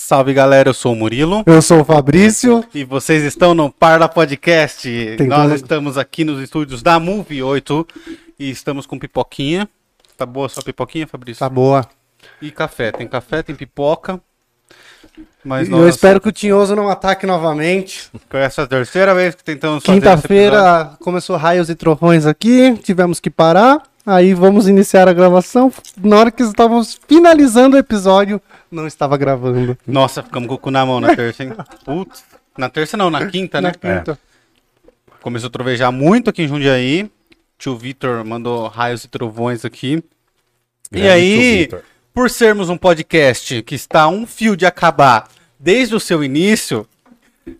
Salve galera, eu sou o Murilo Eu sou o Fabrício. e vocês estão no Parla Podcast. Tem Nós estamos aqui nos estúdios da Move 8 e estamos com pipoquinha. Tá boa a sua pipoquinha, Fabrício? Tá boa. E café. Tem café, tem pipoca. Mas nós, Eu espero que o Tinhoso não ataque novamente. foi essa a terceira vez que tentamos fazer. Quinta-feira começou raios e trovões aqui, tivemos que parar. Aí vamos iniciar a gravação. Na hora que estávamos finalizando o episódio, não estava gravando. Nossa, ficamos com o cu na mão na terça, hein? Putz. Na terça não, na quinta, né? Na quinta. Começou a trovejar muito aqui em Jundiaí. Tio Vitor mandou raios e trovões aqui. e Grande aí, tio Vitor. por sermos um podcast que está a um fio de acabar desde o seu início,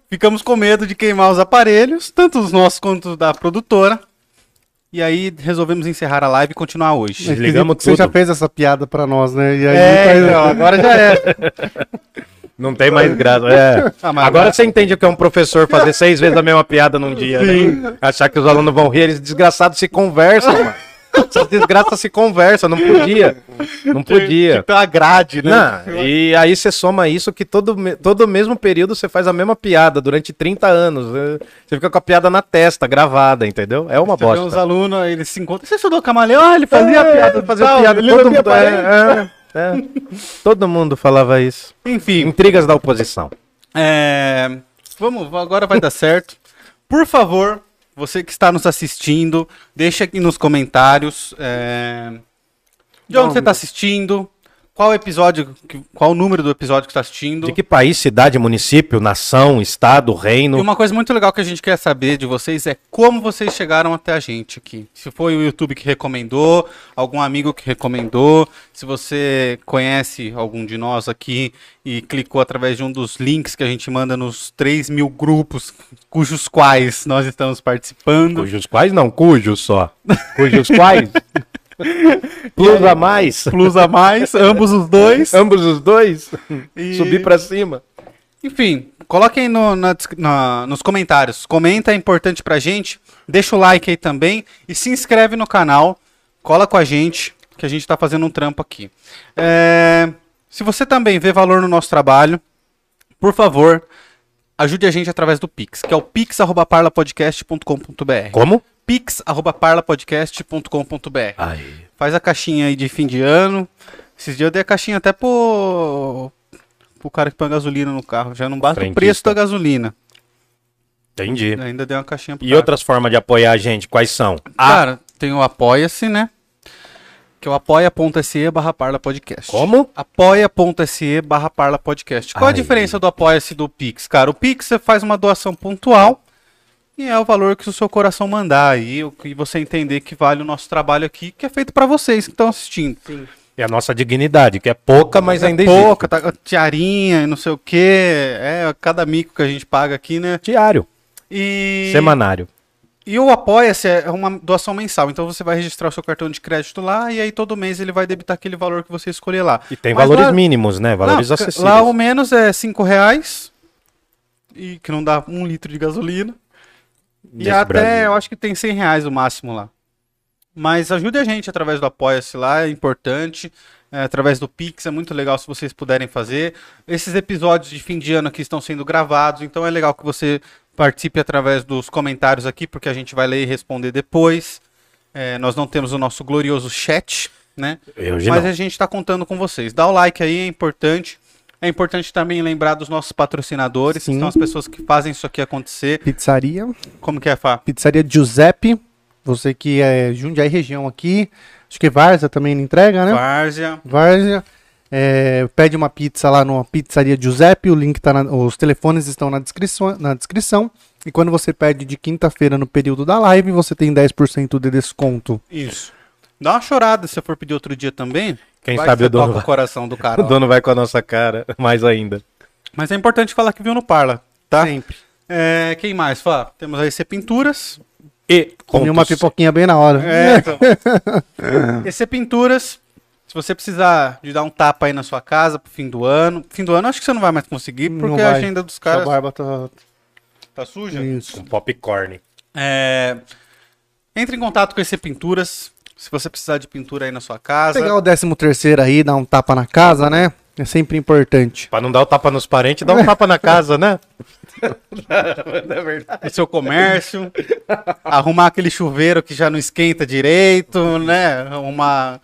ficamos com medo de queimar os aparelhos, tanto os nossos quanto os da produtora. E aí resolvemos encerrar a live e continuar hoje. Mas Desligamos Felipe, Você já tudo. fez essa piada pra nós, né? E aí É, então, agora já é. Não tem mais graça. É. Ah, Agora você entende o que é um professor fazer seis vezes a mesma piada num dia, né? Achar que os alunos vão rir, eles desgraçados se conversam, mano. Essas desgraças se conversam, não podia. Não podia. Tipo a grade, né? Não, e aí você soma isso que todo, todo mesmo período você faz a mesma piada durante 30 anos. né? Você fica com a piada na testa, gravada, entendeu? É uma Você vê os bosta. alunos, eles se encontram. Você estudou camaleão? Ah, ele fazia É, piada. fazer tal, piada, todo mundo, é, é, é. todo mundo falava isso. Enfim, Intrigas da oposição. É, vamos, agora vai dar certo. Por favor, você que está nos assistindo, deixa aqui nos comentários é, de onde Não, você está assistindo, qual episódio, qual o número do episódio que está assistindo. De que país, cidade, município, nação, estado, E reino. uma coisa muito legal que a gente quer saber de vocês é como vocês chegaram até a gente aqui. Se foi o YouTube que recomendou, algum amigo que recomendou, se você conhece algum de nós aqui e clicou através de um dos links que a gente manda nos 3 mil grupos cujos quais nós estamos participando. Cujos quais não, cujos só. Cujos quais? Plus a mais. Plus a mais, ambos os dois. Ambos os dois. E- Subir pra cima. Enfim, coloquem no, na na- nos comentários. Comenta, é importante pra gente. Deixa o like aí também. E se inscreve no canal. Cola com a gente, que a gente tá fazendo um trampo aqui. É, se você também vê valor no nosso trabalho, por favor, ajude a gente através do Pix, que é o pix.parlapodcast.com.br. Como? pix.parlapodcast.com.br. Faz a caixinha aí de fim de ano. Esses dias eu dei a caixinha até pro, pro cara que põe gasolina no carro. Já não basta o preço da gasolina. Entendi. Ainda dei uma caixinha pro E cara. outras formas de apoiar a gente, quais são? A. Cara, tem o Apoia-se, né? Que é o apoia.se barra parla podcast. Como? Apoia.se barra parla podcast. Qual a Ai. diferença do Apoia-se do Pix? Cara, o Pix você faz uma doação pontual e é o valor que o seu coração mandar aí, o que você entender que vale o nosso trabalho aqui, que é feito pra vocês que estão assistindo. É a nossa dignidade, que é pouca, mas ainda existe. pouca, tá, tiarinha, e não sei o que, é cada mico que a gente paga aqui, né? Diário, E, semanário. e o Apoia-se é uma doação mensal, então você vai registrar o seu cartão de crédito lá e aí todo mês ele vai debitar aquele valor que você escolher lá. E tem Mas valores lá- mínimos, né? Valores Não, acessíveis. Lá o menos é 5 reais, e que não dá um litro de gasolina. E até, Brasil. eu acho que tem 100 reais o máximo lá. Mas ajude a gente através do Apoia-se lá, é importante. É, através do Pix, é muito legal se vocês puderem fazer. Esses episódios de fim de ano aqui estão sendo gravados, então é legal que você participe através dos comentários aqui, porque a gente vai ler e responder depois. É, nós não temos o nosso glorioso chat, né? Mas não. a gente está contando com vocês. Dá o like aí, é importante. É importante também lembrar dos nossos patrocinadores, que Sim. são as pessoas que fazem isso aqui acontecer. Pizzaria. Como que é, Fá? Pizzaria Giuseppe. Você que é Jundiaí região aqui. Acho que Várzea também não entrega, né? Várzea. Várzea. É, pede uma pizza lá no Pizzaria Giuseppe, o link tá na, os telefones estão na descrição, na descrição. E quando você pede de quinta-feira no período da live, você tem 10% de desconto. Isso. Dá uma chorada se você for pedir outro dia também. Quem Vai sabe que o dono, toca vai, o coração do cara. o dono vai com a nossa cara, mais ainda. Mas é importante falar que viu no Parla, tá? Sempre. É, quem mais, Fá? Temos aí C Pinturas. E Comi uma pipoquinha bem na hora. É, então. EC Pinturas. Se você precisar de dar um tapa aí na sua casa pro fim do ano. Fim do ano acho que você não vai mais conseguir, porque a agenda dos Sua caras barba tá... tá suja. Isso. Com popcorn. É, Entre em contato com EC Pinturas. Se você precisar de pintura aí na sua casa. Pegar o 13 terceiro aí, dar um tapa na casa, né? É sempre importante. Pra não dar o tapa nos parentes, dá um tapa na casa, né? no seu comércio, arrumar aquele chuveiro que já não esquenta direito, né? Arrumar.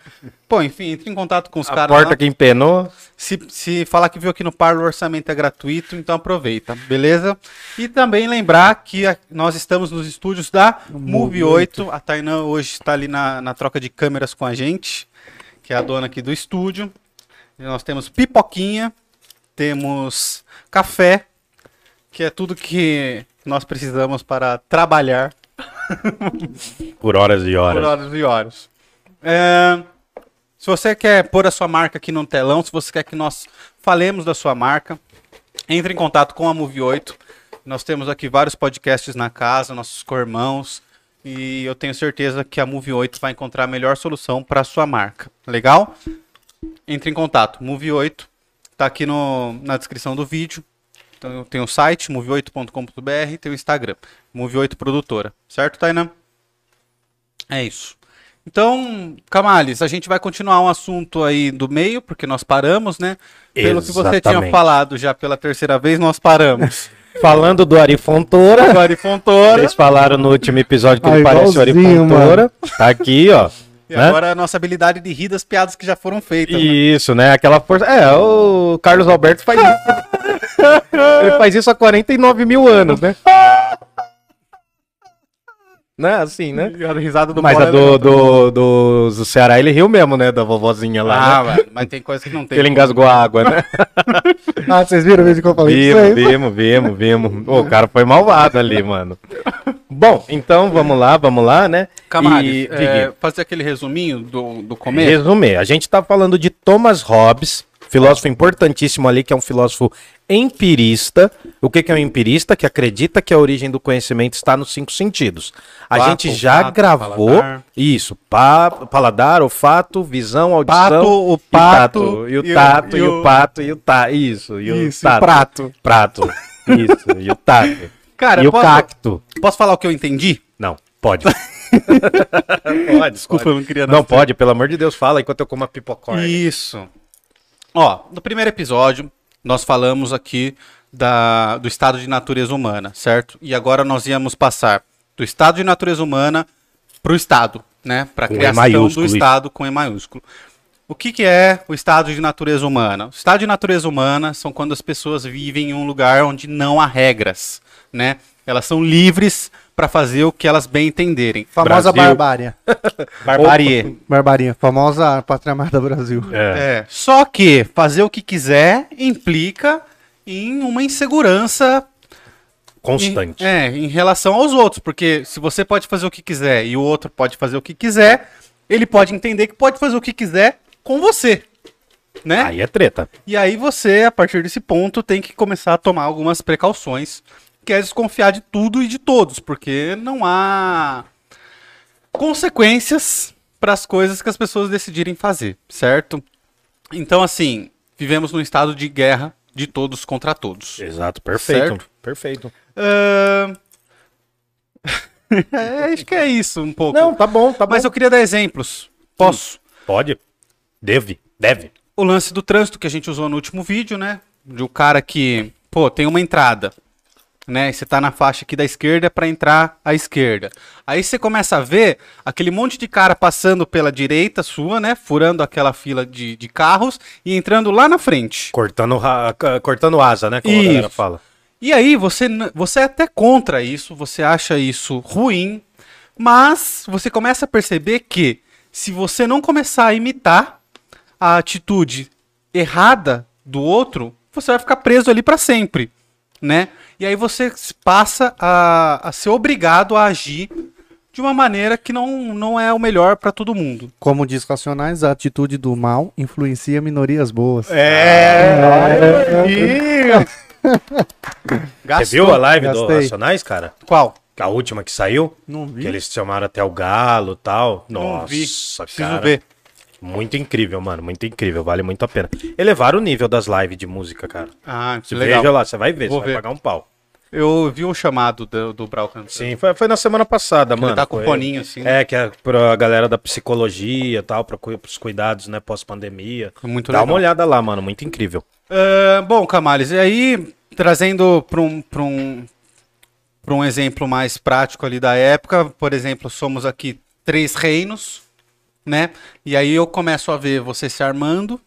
Pô, enfim, entre em contato com os A caras. porta lá. que empenou. Se, se falar que viu aqui no Parlo, o orçamento é gratuito, então aproveita, beleza? E também lembrar que a- nós estamos nos estúdios da Move 8. A Tainã hoje está ali na, na troca de câmeras com a gente, que é a dona aqui do estúdio. Nós temos pipoquinha, temos café, que é tudo que nós precisamos para trabalhar Por horas e por horas. horas e horas. É, se você quer pôr a sua marca aqui no telão, se você quer que nós falemos da sua marca, entre em contato com a Move 8. Nós temos aqui vários podcasts na casa, nossos cormãos, e eu tenho certeza que a Move 8 vai encontrar a melhor solução para a sua marca. Legal? Entre em contato. Move 8 está aqui no, na descrição do vídeo. Então, tem o site, move8.com.br, e tem o Instagram, Move8 Produtora. Certo, Tainan? É isso. Então, Camales, a gente vai continuar um assunto aí do meio, porque nós paramos, né? Pelo que você tinha falado já pela terceira vez, nós paramos. Falando do Ari Fontoura. Agora Fontoura. Vocês falaram no último episódio que ele Ah, parece o Ari Fontoura. Tá aqui, ó. E né? agora a nossa habilidade de rir das piadas que já foram feitas. né? Isso, né? Aquela força. É, o Carlos Alberto faz isso. Ele faz isso há 49 mil anos, né? Né? Assim, né? A risada do Mas a é do, do, do, do Ceará ele riu mesmo, né? Da vovozinha lá. Ah, né? mano, mas tem coisa que não tem. Ele engasgou a água, né? Ah, vocês viram o vídeo que eu falei Vimos, aí? vimos, vimos, vimos. O cara foi malvado ali, mano. Bom, então vamos lá, vamos lá, né? É, fazer aquele resuminho do, do começo. Resumir, a gente tá falando de Thomas Hobbes, filósofo importantíssimo ali, que é um filósofo empirista. O que, que é um empirista? Que acredita que a origem do conhecimento está nos cinco sentidos. A Fato, gente já fato, gravou paladar. isso, pa, paladar, olfato, visão, audição, Pato, o pato, e o e o- tato, e o- o pato, e o tá, isso, e o Isso, tato. prato. Prato, isso, e o tato. Cara, e o posso, cacto. posso falar o que eu entendi? Não, pode. pode, Desculpa, pode. eu não queria Não pode, pelo amor de Deus, fala enquanto eu como a pipocorn. Isso. Ó, no primeiro episódio, nós falamos aqui da, do estado de natureza humana, certo? E agora nós íamos passar do estado de natureza humana para o estado, né? Para a criação do estado com E maiúsculo. O que, que é o estado de natureza humana? O estado de natureza humana são quando as pessoas vivem em um lugar onde não há regras, né? Elas são livres para fazer o que elas bem entenderem. Famosa Brasil. barbária. Barbarie. Barbarinha, famosa pátria amada Brasil. É. É, só que fazer o que quiser implica em uma insegurança Constante. Em, é, em relação aos outros, porque se você pode fazer o que quiser e o outro pode fazer o que quiser, ele pode entender que pode fazer o que quiser com você, né? Aí é treta. E aí você, a partir desse ponto, tem que começar a tomar algumas precauções, que é desconfiar de tudo e de todos, porque não há consequências para as coisas que as pessoas decidirem fazer, certo? Então, assim, vivemos num estado de guerra de todos contra todos. Exato, perfeito. Certo. Perfeito. Ahn, é, acho que é isso um pouco. Não, tá bom, tá bom. Mas eu queria dar exemplos. Posso? Pode? Deve. Deve. O lance do trânsito que a gente usou no último vídeo, né? De um cara que, pô, tem uma entrada, né? Você tá na faixa aqui da esquerda para entrar à esquerda. Aí você começa a ver aquele monte de cara passando pela direita sua, né? Furando aquela fila de, de carros e entrando lá na frente. Cortando, cortando asa, né? Como a Isso. galera fala. E aí você, você é até contra isso, você acha isso ruim, mas você começa a perceber que se você não começar a imitar a atitude errada do outro, você vai ficar preso ali para sempre, né? E aí você passa a, a ser obrigado a agir de uma maneira que não, não é o melhor para todo mundo. Como diz Racionais, a atitude do mal influencia minorias boas. É. Você viu a live do gastei. Racionais, cara? Qual? A última que saiu? Não vi. Que eles chamaram até o Galo e tal. Não Nossa, vi. Preciso cara. ver. Muito incrível, mano. Muito incrível. Vale muito a pena. Elevaram o nível das lives de música, cara. Ah, Você legal. veja lá, você vai ver, Vou você vai ver. pagar um pau. Eu vi o chamado do, do Braucan. Sim, foi, foi na semana passada, mano. Ele tá com Foi- foninho assim. né? É, que é pra galera da psicologia e tal, pra, pros cuidados, né, pós-pandemia. Foi muito Dá legal. uma olhada lá, mano, muito incrível. Ah, bom, Camales, e aí, trazendo para um, pra um, pra um exemplo mais prático ali da época, por exemplo, somos aqui três reinos, né? E aí eu começo a ver você se armando,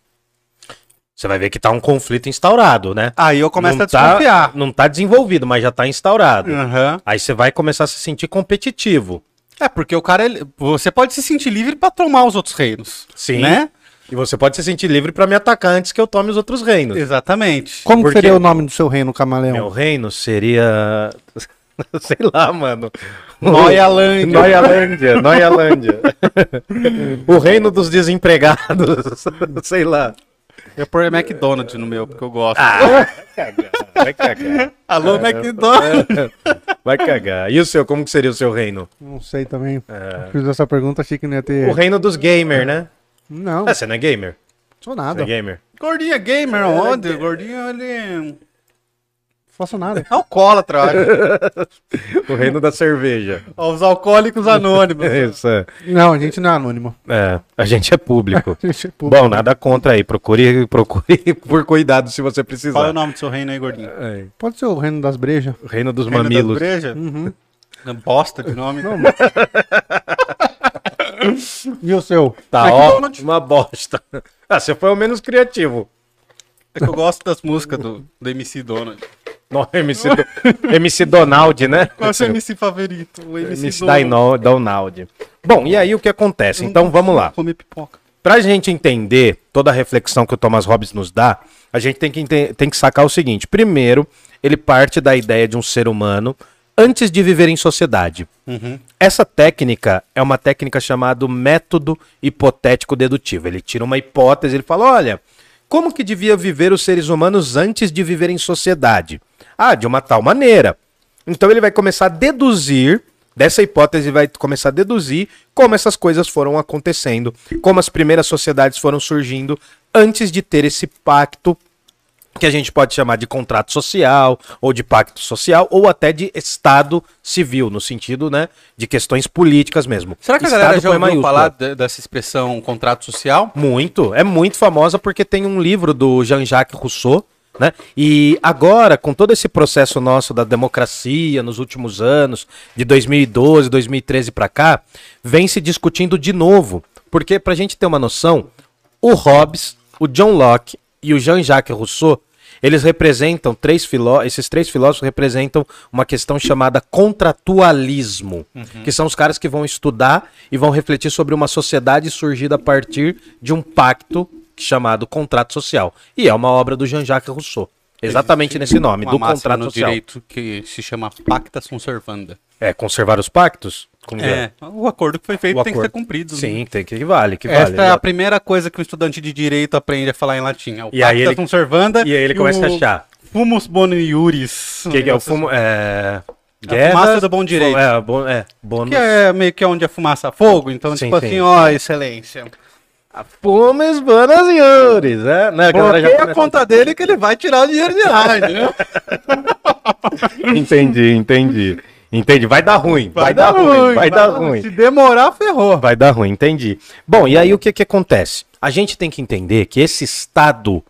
Você vai ver que tá um conflito instaurado, né? aí eu começo não a desconfiar. Tá, não tá desenvolvido, mas já tá instaurado. Aham. Aí você vai começar a se sentir competitivo. É, porque o cara, ele- você pode se sentir livre para tomar os outros reinos. Sim. Né? E você pode se sentir livre pra me atacar antes que eu tome os outros reinos. Exatamente. Como Por que seria o nome do seu reino, camaleão? Meu reino seria. Sei lá, mano. Noialândia. Noialândia, Noialândia. o reino dos desempregados. Sei lá. Eu pôr McDonald's no meu, porque eu gosto. Vai cagar. Alô, McDonald's. Vai cagar. E o seu, como que seria o seu reino? Não sei também. Fiz essa pergunta, achei que não ia ter. O reino dos gamers, né? Não, Ah, você não é gamer? sou Você nada. é gamer? Gordinho é gamer, onde? Gordinho, ele... Faço nada. Alcoólatra, eu acho. O reino da cerveja. Os alcoólicos anônimos. Isso, é. Não, a gente não é anônimo. É, a gente é público. A gente é público. Bom, nada contra aí. Procure, procure por cuidado se você Qual é precisar. o nome do seu reino aí, gordinho? É, Pode ser o reino das brejas. o reino dos Reino das mamilos. brejas? Uhum. Bosta de nome. E o seu? Tá, ó, McDonald's. uma bosta. Ah, você foi o menos criativo. É que eu gosto das músicas do, do MC Donald. Não, MC, do, MC Donald, né? Qual é o seu MC favorito? O MC, MC Donald. Donald. Bom, e aí o que acontece? Então vamos lá. Comer pipoca. Pra gente entender toda a reflexão que o Thomas Hobbes nos dá, a gente tem que, tem que sacar o seguinte. Primeiro, ele parte da ideia de um ser humano antes de viver em sociedade. Essa técnica é uma técnica chamada método hipotético dedutivo. Ele tira uma hipótese, ele fala: olha, como que devia viver os seres humanos antes de viver em sociedade? Ah, de uma tal maneira. Então ele vai começar a deduzir, dessa hipótese vai começar a deduzir como essas coisas foram acontecendo, como as primeiras sociedades foram surgindo antes de ter esse pacto que a gente pode chamar de contrato social, ou de pacto social, ou até de Estado civil, no sentido, né, de questões políticas mesmo. Será que a Estado galera já ouviu maiúscula. falar de- dessa expressão contrato social? Muito, é muito famosa porque tem um livro do Jean-Jacques Rousseau, né? E agora, com todo esse processo nosso da democracia nos últimos anos, de 2012, 2013 para cá, vem se discutindo de novo. Porque, pra gente ter uma noção, o Hobbes, o John Locke e o Jean-Jacques Rousseau, eles representam, três filó esses três filósofos representam uma questão chamada contratualismo, que são os caras que vão estudar e vão refletir sobre uma sociedade surgida a partir de um pacto chamado contrato social. E é uma obra do Jean-Jacques Rousseau. Exatamente nesse nome, do contrato no social. direito que se chama pacta sunt servanda. É, conservar os pactos? Que É, o acordo que foi feito O tem que ser acordo. cumprido. né? Sim, tem que, que vale, que Essa vale. é a primeira coisa que um estudante de direito aprende a falar em latim. É o E pacta ele- sunt servanda E aí ele começa a achar. Fumus boni iuris. O que, que é o fumo? É. A fumaça do bom direito. É, bom, é bônus. Que é meio que onde a fumaça fogo. Então, Sim, tipo sim. assim, ó, excelência. Fumes buenas senhores, é? Né, a galera já Bloqueia a conta dele que ele vai tirar o dinheiro de lá, entendeu? Entendi, entendi. Entendi. Vai dar ruim. Vai, dar, ruim. Vai dar ruim. Se demorar, ferrou. Vai dar ruim, entendi. Bom, e aí o que que acontece? A gente tem que entender que esse estado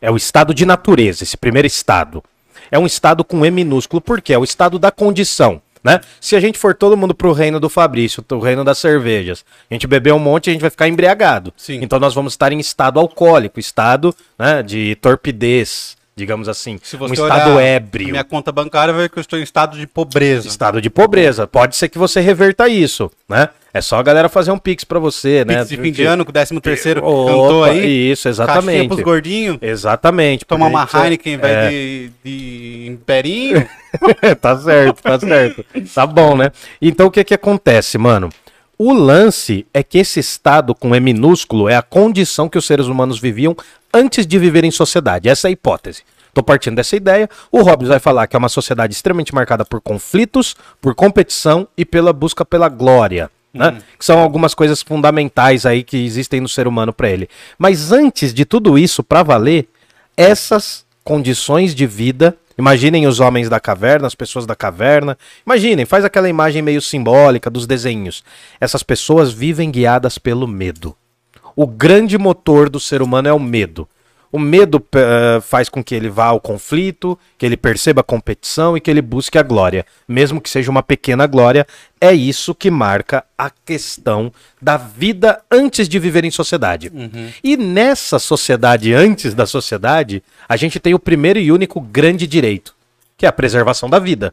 é o estado de natureza, esse primeiro estado. É um estado com E minúsculo, porque é o estado da condição. Né? Se a gente for todo mundo pro reino do Fabrício, o reino das cervejas, a gente beber um monte, a gente vai ficar embriagado. Sim. Então nós vamos estar em estado alcoólico, estado né, de torpidez, digamos assim. Um estado ébrio. Minha conta bancária vai ver que eu estou em estado de pobreza. Estado de pobreza. Pode ser que você reverta isso, né? É só a galera fazer um pix pra você, né? Pix de fim de ano, com o 13 terceiro cantou aí. Isso, Caixinha exatamente. pros gordinhos. Exatamente. Tomar uma gente- Heineken vez é, de, de imperinho. tá certo, tá certo. Tá bom, né? Então o que que acontece, mano? O lance é que esse estado com E minúsculo é a condição que os seres humanos viviam antes de viver em sociedade. Essa é a hipótese. Tô partindo dessa ideia. O Hobbes vai falar que é uma sociedade extremamente marcada por conflitos, por competição e pela busca pela glória. Né? Que são algumas coisas fundamentais aí que existem no ser humano para ele. Mas antes de tudo isso, para valer, essas condições de vida Imaginem os homens da caverna, as pessoas da caverna. Imaginem, faz aquela imagem meio simbólica dos desenhos. Essas pessoas vivem guiadas pelo medo. O grande motor do ser humano é o medo. O medo uh, faz com que ele vá ao conflito, que ele perceba a competição e que ele busque a glória. Mesmo que seja uma pequena glória, é isso que marca a questão da vida antes de viver em sociedade. Uhum. E nessa sociedade, antes da sociedade, a gente tem o primeiro e único grande direito, que é a preservação da vida.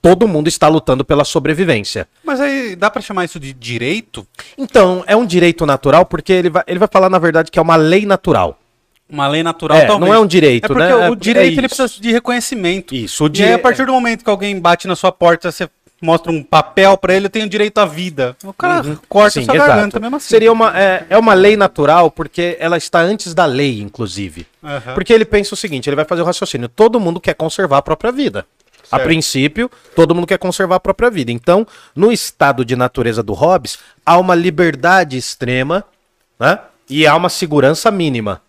Todo mundo está lutando pela sobrevivência. Mas aí dá para chamar isso de direito? Então, é um direito natural porque ele vai, ele vai falar, na verdade, que é uma lei natural. Uma lei natural, é, talvez. Não é um direito, é porque né? O direito é ele precisa de reconhecimento. Isso, o dire... E aí, a partir do momento que alguém bate na sua porta, você mostra um papel para ele, eu tenho direito à vida. O cara uhum. corta Sim, sua exato. garganta mesmo assim. Seria uma, é, é uma lei natural porque ela está antes da lei, inclusive. Uhum. Porque ele pensa o seguinte, ele vai fazer o raciocínio, todo mundo quer conservar a própria vida. Certo. A princípio, todo mundo quer conservar a própria vida. Então, no estado de natureza do Hobbes, há uma liberdade extrema né? e há uma segurança mínima.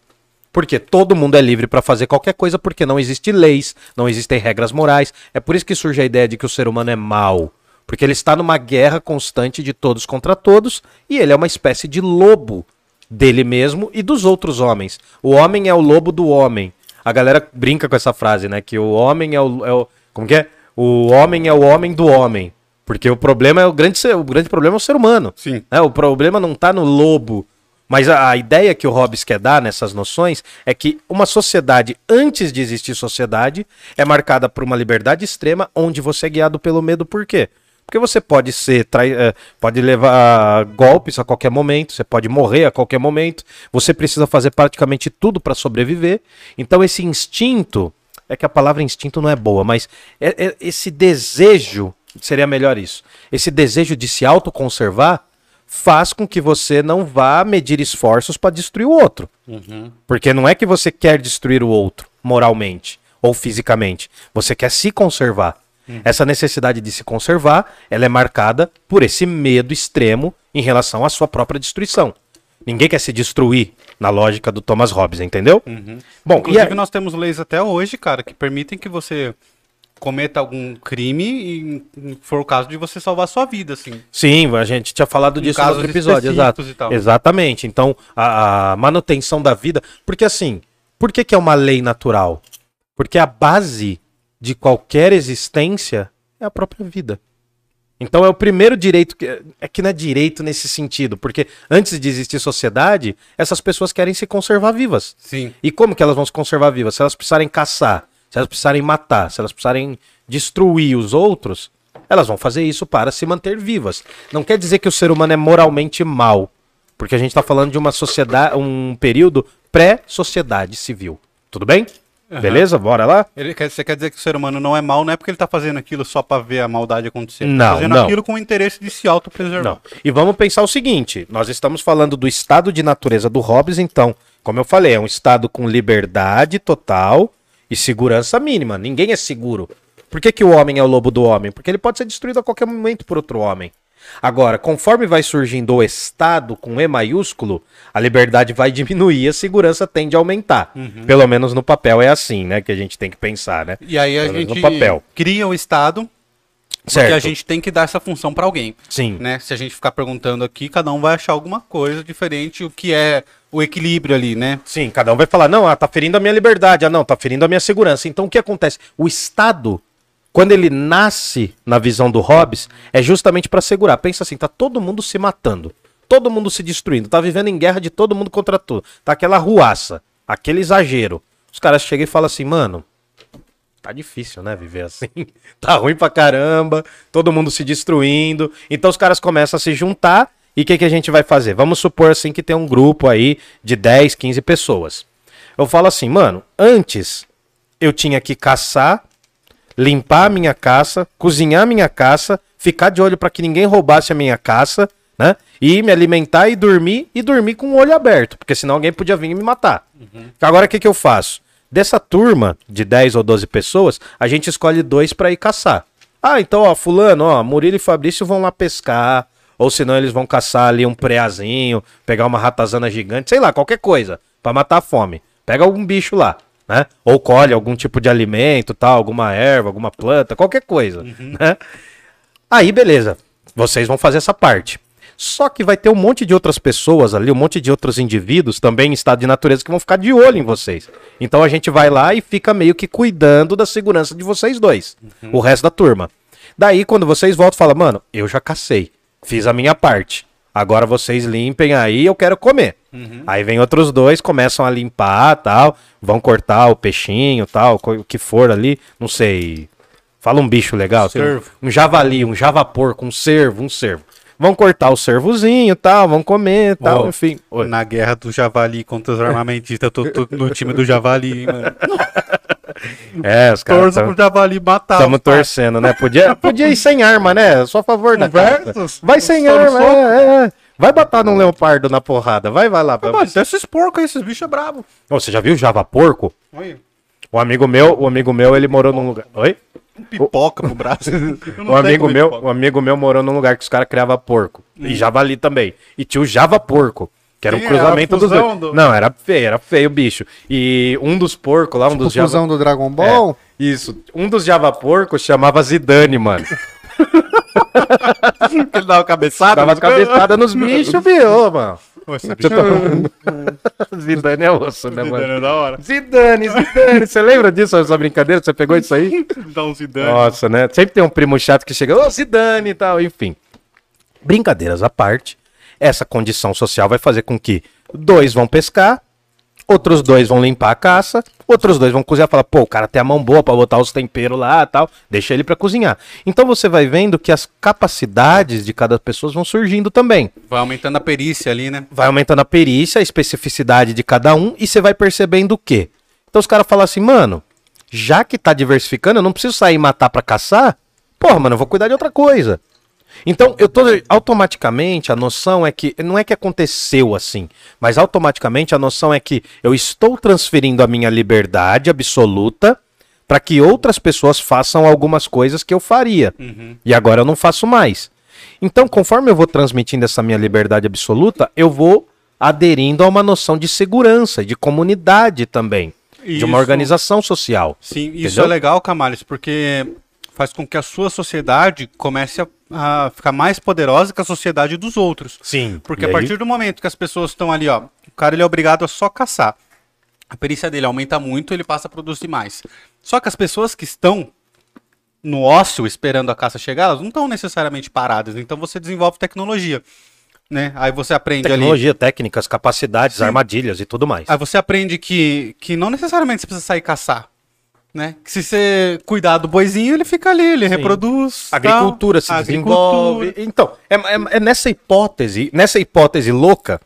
Porque todo mundo é livre para fazer qualquer coisa, porque não existem leis, não existem regras morais. É por isso que surge a ideia de que o ser humano é mau. Porque ele está numa guerra constante de todos contra todos, e ele é uma espécie de lobo dele mesmo e dos outros homens. O homem é o lobo do homem. A galera brinca com essa frase, né? Que o homem é o. É o como que é? O homem é o homem do homem. Porque o problema é o grande, o grande problema é o ser humano. Sim. Né? O problema não está no lobo mas a, a, ideia que o Hobbes quer dar nessas noções é que uma sociedade, antes de existir sociedade, é marcada por uma liberdade extrema, onde você é guiado pelo medo. Por quê? Porque você pode ser. Eh, pode levar golpes a qualquer momento, você pode morrer a qualquer momento, você precisa fazer praticamente tudo para sobreviver. Então esse instinto, é que a palavra instinto não é boa, mas é, é, esse desejo, seria melhor isso, esse desejo de se autoconservar faz com que você não vá medir esforços para destruir o outro. Uhum. Porque não é que você quer destruir o outro moralmente ou fisicamente. Você quer se conservar. Uhum. Essa necessidade de se conservar, ela é marcada por esse medo extremo em relação à sua própria destruição. Ninguém quer se destruir na lógica do Thomas Hobbes, entendeu? Uhum. Bom, inclusive nós temos leis até hoje, cara, que permitem que você cometa algum crime e for o caso de você salvar a sua vida, assim. Sim, a gente tinha falado disso no outro episódio, exato. Exatamente. Então, a, a, manutenção da vida, porque assim, por que, que é uma lei natural? Porque a base de qualquer existência é a própria vida. Então é o primeiro direito que é que não é direito nesse sentido, porque antes de existir sociedade, essas pessoas querem se conservar vivas. Sim. E como que elas vão se conservar vivas? Se elas precisarem caçar, se elas precisarem matar, se elas precisarem destruir os outros, elas vão fazer isso para se manter vivas. Não quer dizer que o ser humano é moralmente mal, porque a gente está falando de uma sociedade, um período pré-sociedade civil. Tudo bem? Uhum. Beleza? Bora lá? Ele quer, você quer dizer que o ser humano não é mal, não é porque ele está fazendo aquilo só para ver a maldade acontecer. Ele tá não, tá fazendo não. aquilo com o interesse de se autopreservar. Não. E vamos pensar o seguinte: nós estamos falando do estado de natureza do Hobbes, então, como eu falei, é um estado com liberdade total, e segurança mínima. Ninguém é seguro. Por que, que o homem é o lobo do homem? Porque ele pode ser destruído a qualquer momento por outro homem. Agora, conforme vai surgindo o Estado com E maiúsculo, a liberdade vai diminuir e a segurança tende a aumentar. Uhum. Pelo menos no papel é assim, né? Que a gente tem que pensar, né? E aí a Pelo gente cria o Estado Certo. Porque a gente tem que dar essa função para alguém. Sim. Né? Se a gente ficar perguntando aqui, cada um vai achar alguma coisa diferente, o que é o equilíbrio ali, né? Sim, cada um vai falar, não, ah, tá ferindo a minha liberdade, ah, não, tá ferindo a minha segurança. Então o que acontece? O Estado, quando ele nasce na visão do Hobbes, é justamente para segurar. Pensa assim, tá todo mundo se matando, todo mundo se destruindo, tá vivendo em guerra de todo mundo contra tudo. Tá aquela ruaça, aquele exagero. Os caras chegam e falam assim, mano, tá difícil, né, viver assim. tá ruim pra caramba, todo mundo se destruindo. Então os caras começam a se juntar e o que, que a gente vai fazer? Vamos supor assim que tem um grupo aí de 10, 15 pessoas. Eu falo assim, mano, antes eu tinha que caçar, limpar a minha caça, cozinhar a minha caça, ficar de olho para que ninguém roubasse a minha caça, né? E me alimentar e dormir e dormir com o olho aberto, porque senão alguém podia vir e me matar. Uhum. Agora o que, que eu faço? Dessa turma de 10 ou 12 pessoas, a gente escolhe dois para ir caçar. Ah, então, ó, fulano, ó, Murilo e Fabrício vão lá pescar, ou senão eles vão caçar ali um preazinho, pegar uma ratazana gigante, sei lá, qualquer coisa, para matar a fome. Pega algum bicho lá. né? Ou colhe algum tipo de alimento, tal, alguma erva, alguma planta, qualquer coisa, né? Aí, beleza. Vocês vão fazer essa parte. Só que vai ter um monte de outras pessoas ali, um monte de outros indivíduos também em estado de natureza que vão ficar de olho em vocês. Então a gente vai lá e fica meio que cuidando da segurança de vocês dois, o resto da turma. Daí, quando vocês voltam, fala, mano, eu já cacei, fiz a minha parte. Agora vocês limpem aí, eu quero comer. Aí vem outros dois, começam a limpar, tal, vão cortar o peixinho, tal, o que for ali, não sei. Fala um bicho legal, Cervo. um javali, um javaporco, um cervo, um cervo. Vão cortar o cervozinho, tal, vão comer, tal, enfim. Oi. Na guerra do Javali contra os armamentistas, eu tô, tô no time do Javali, hein, mano. É, os caras Torço pro Javali matar. Estamos torcendo, né? Podia, podia ir sem arma, né? Só a favor da casa. Vai sem arma, é, é, é. Vai botar num leopardo na porrada. Vai, vai lá. Mas, mano, tem esses porcos aí, esses bichos é brabo. Ô, você já viu Java Porco? Olha, O amigo meu, o amigo meu, ele morou num lugar. Oi? Um pipoca pro braço. Sei amigo meu, pipoca. o amigo meu morou num lugar que os caras criavam porco. E javali também. E tinha o Java Porco. Que era um Sim, cruzamento era dos dois. do- Não, era feio, era feio o bicho. E um dos porcos lá, um Tipo, dos Java... do Dragon Ball. É, isso. Um dos Java porcos chamava Zidane, mano. Ele dava cabeçada. Dava as cabeçadas nos bichos, viu, mano. Bicho Zidane é osso, né, mano? é da hora. Zidane, Zidane. Você lembra disso, essa brincadeira? Você pegou isso aí? Dá um Zidane. Nossa, né? Sempre tem um primo chato que chega, ô Zidane e tal, enfim. Brincadeiras à parte, essa condição social vai fazer com que dois vão pescar, outros dois vão limpar a caça, outros dois vão cozinhar, falar, pô, o cara tem a mão boa pra botar os temperos lá e tal, deixa ele pra cozinhar. Então você vai vendo que as capacidades de cada pessoa vão surgindo também. Vai aumentando a perícia ali, né? Vai aumentando a perícia, a especificidade de cada um e você vai percebendo o quê? Então os caras falam assim, mano, já que tá diversificando, eu não preciso sair e matar pra caçar. Porra, mano, eu vou cuidar de outra coisa. Então, eu tô automaticamente a noção é que não é que aconteceu assim, mas automaticamente a noção é que eu estou transferindo a minha liberdade absoluta para que outras pessoas façam algumas coisas que eu faria. E agora eu não faço mais. Então, conforme eu vou transmitindo essa minha liberdade absoluta, eu vou aderindo a uma noção de segurança, de comunidade também, de Isso. uma organização social. Sim, isso Entendeu? é legal, Camales, porque faz com que a sua sociedade comece a, a ficar mais poderosa que a sociedade dos outros. Sim. Porque a partir do momento que as pessoas estão ali, ó, o cara ele é obrigado a só caçar. A perícia dele aumenta muito, ele passa a produzir mais. Só que as pessoas que estão no ócio esperando a caça chegar, elas não estão necessariamente paradas. Então você desenvolve tecnologia, né? Aí você aprende ali Tecnologia, técnicas, capacidades, Sim. armadilhas e tudo mais. Aí você aprende que, que não necessariamente você precisa sair caçar. Né? Que se você cuidar do boizinho, ele fica ali, ele reproduz. A agricultura tal. se desenvolve. Então, é, é- é nessa hipótese, nessa hipótese louca,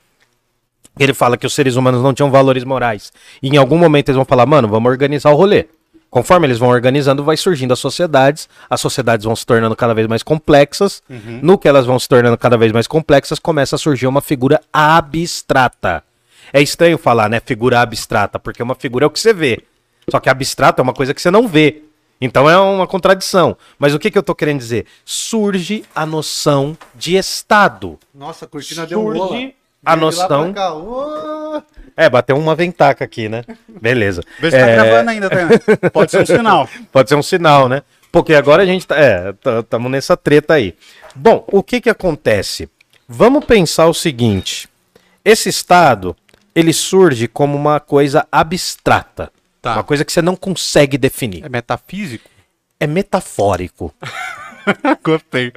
ele fala que os seres humanos não tinham valores morais. E em algum momento eles vão falar, mano, vamos organizar o rolê. Conforme eles vão organizando, vai surgindo as sociedades, as sociedades vão se tornando cada vez mais complexas. No que elas vão se tornando cada vez mais complexas, começa a surgir uma figura abstrata. É estranho falar, né, figura abstrata, porque uma figura é o que você vê. Só que abstrato é uma coisa que você não vê. Então é uma contradição. Mas o que, que eu tô querendo dizer? Surge a noção de Estado. Nossa, a cortina Surge deu um rola. a noção-! É, bateu uma ventaca aqui, né? Beleza. Vê se tá É, gravando ainda, tá? Pode ser um sinal. Pode ser um sinal, né? Porque agora a gente tá. É, estamos nessa treta aí. Bom, o que que acontece? Vamos pensar o seguinte: esse estado ele surge como uma coisa abstrata, Tá. uma coisa que você não consegue definir. É metafísico? É metafórico. Gostei.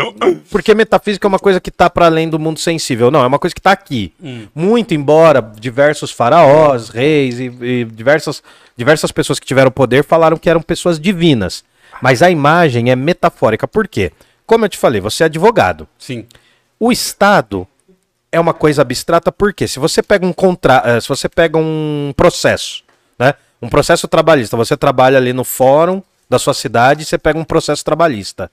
Porque metafísica é uma coisa que tá para além do mundo sensível. Não, é uma coisa que tá aqui. Muito embora diversos faraós, reis e, e diversas, diversas pessoas que tiveram poder falaram que eram pessoas divinas. Mas a imagem é metafórica. Por quê? Como eu te falei, você é advogado. Sim. O Estado é uma coisa abstrata porque se você pega um contra... eh, se você pega um processo, né? Um processo trabalhista, você trabalha ali no fórum da sua cidade, você pega um processo trabalhista.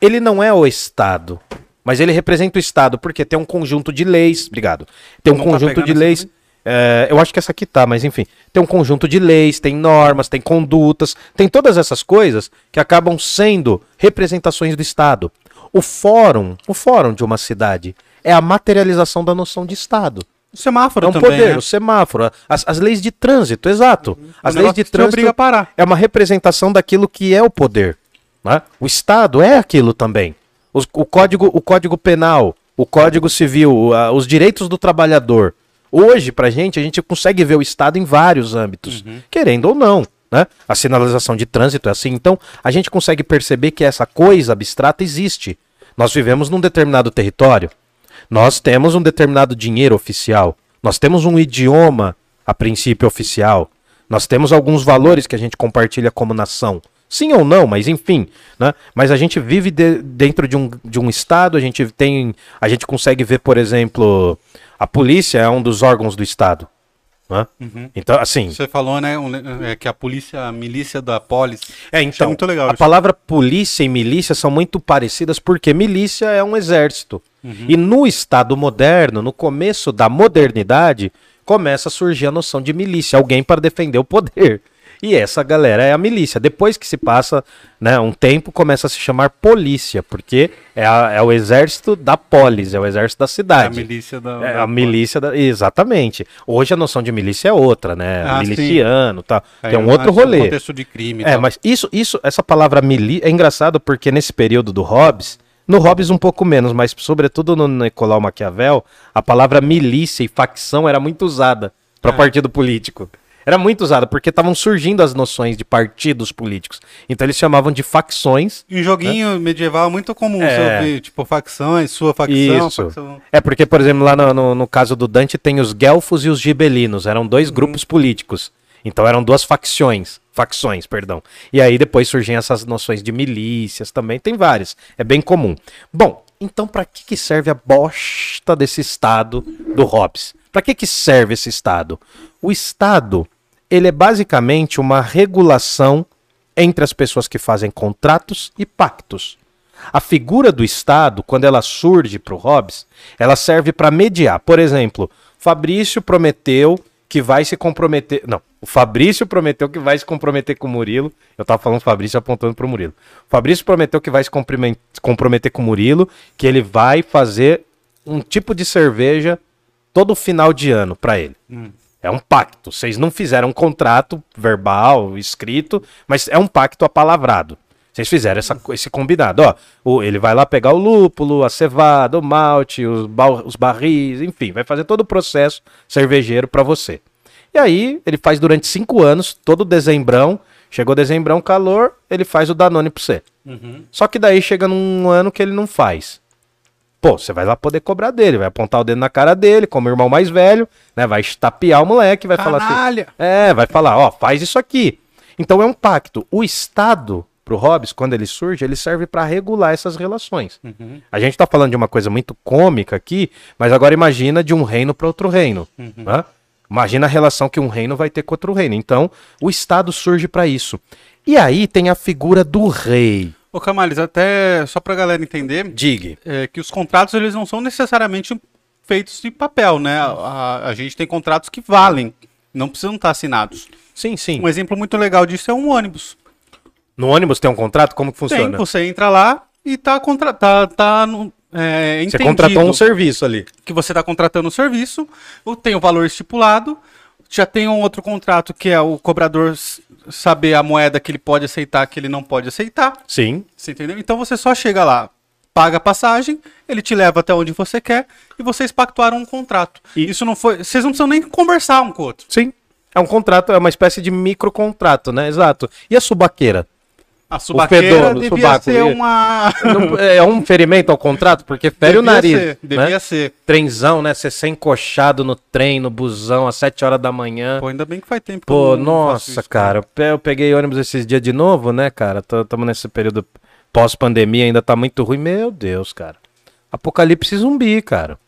Ele não é o Estado, mas ele representa o Estado porque tem um conjunto de leis, obrigado. Tem um Não tá conjunto pegando de leis. eh, eu acho que essa aqui tá, mas enfim. Tem um conjunto de leis, tem normas, tem condutas, tem todas essas coisas que acabam sendo representações do Estado. O fórum, o fórum de uma cidade, é a materialização da noção de Estado. O semáforo É um também, poder, né? o semáforo, as, as leis de trânsito, exato. As O leis negócio de trânsito obriga a parar. é uma representação daquilo que é o poder. né? O Estado é aquilo também. Os- o, código, o Código Penal, o Código Civil, o- a- os direitos do trabalhador. Hoje, pra gente, a gente consegue ver o Estado em vários âmbitos, querendo ou não. Né? A sinalização de trânsito é assim. Então, a gente consegue perceber que essa coisa abstrata existe. Nós vivemos num determinado território. Nós temos um determinado dinheiro oficial. Nós temos um idioma, a princípio, oficial. Nós temos alguns valores que a gente compartilha como nação. Sim ou não, mas enfim. Né? Mas a gente vive de- dentro de um, de um Estado, a gente tem. A gente consegue ver, por exemplo, a polícia é um dos órgãos do Estado. né? Então, assim. Você falou, né, um- é, que a polícia, a milícia da polis. É, então, muito legal a isso. palavra polícia e milícia são muito parecidas porque milícia é um exército. Uhum. E no Estado moderno, no começo da modernidade, começa a surgir a noção de milícia, alguém para defender o poder. E essa galera é a milícia. Depois que se passa né, um tempo, começa a se chamar polícia, porque é, a- é o exército da polis, é o exército da É a cidade. milícia da. É da a milícia, da... exatamente. Hoje a noção de milícia é outra, né? Ah. Miliciano, tá? Que é um mais outro rolê. contexto de crime. É, tal. mas isso, isso, essa palavra milícia é engraçado porque nesse período do Hobbes, no Hobbes um pouco menos, mas sobretudo no Nicolau Maquiavel, a palavra milícia e facção era muito usada para É. partido político. Era muito usada porque estavam surgindo as noções de partidos políticos. Então eles chamavam de facções. Em joguinho medieval é muito comum É. ouvir, tipo, facções, sua facção, Isso. facção. É porque, por exemplo, lá no, no, no caso do Dante tem os Guelfos e os Gibelinos, eram dois grupos políticos. Então eram duas facções, facções, perdão. E aí depois surgem essas noções de milícias também, tem várias. É bem comum. Bom, então para que, que serve a bosta desse Estado do Hobbes? Para que, que serve esse Estado? O Estado, ele é basicamente uma regulação entre as pessoas que fazem contratos e pactos. A figura do Estado, quando ela surge para o Hobbes, ela serve para mediar. Por exemplo, Fabrício prometeu que vai se comprometer. Não, o Fabrício prometeu que vai se comprometer com o Murilo. Eu tava falando Fabrício apontando para o Murilo. Fabrício prometeu que vai se comprometer com o Murilo, que ele vai fazer um tipo de cerveja todo final de ano para ele. É um pacto. Vocês não fizeram um contrato verbal, escrito, mas é um pacto apalavrado. Vocês fizeram essa, esse combinado. Ó, o- ele vai lá pegar o lúpulo, a cevada, o malte, os, ba- os barris, enfim, vai fazer todo o processo cervejeiro para você. E aí, ele faz durante cinco anos, todo dezembrão. Chegou dezembrão, calor, ele faz o Danone pra você. Só que daí chega num ano que ele não faz. Pô, você vai lá poder cobrar dele, vai apontar o dedo na cara dele, como irmão mais velho, né? Vai estapear o moleque, vai falar assim. Canalha! É, vai falar, ó, faz isso aqui. Então é um pacto. O Estado, pro Hobbes, quando ele surge, ele serve para regular essas relações. A gente tá falando de uma coisa muito cômica aqui, mas agora imagina de um reino para outro reino. né? Imagina a relação que um reino vai ter com outro reino. Então, o Estado surge para isso. E aí tem a figura do rei. Ô, Camales, até só pra galera entender, Digue. é, que os contratos eles não são necessariamente feitos de papel, né? A, a- a gente tem contratos que valem, não precisam estar assinados. Sim, sim. Um exemplo muito legal disso é um ônibus. No ônibus tem um contrato? Como que Tem, funciona? você entra lá e tá, contra, tá, tá no, é, Você contratou um serviço ali. que você está contratando o serviço, tem o valor estipulado, já tem um outro contrato que é o cobrador saber a moeda que ele pode aceitar, que ele não pode aceitar. Sim. Você entendeu? Então você só chega lá, paga a passagem, ele te leva até onde você quer e vocês pactuaram um contrato. E- Isso não foi. Vocês não precisam nem conversar um com o outro. Sim. É um contrato, é uma espécie de microcontrato, né? Exato. E a subaqueira? A subaqueira fedor do devia subaco, ser uma. Não- é um ferimento ao contrato? Porque fere o Devia nariz. ser, devia né? ser. Trenzão, né? Você ser encoxado no trem, no busão, às 7 horas da manhã. Pô, ainda bem que faz tempo Pô, nossa, isso, cara. eu pe- Eu peguei ônibus esses dias de novo, né, cara? Estamos nesse período pós-pandemia, ainda tá muito ruim. Meu Deus, cara. Apocalipse zumbi, cara.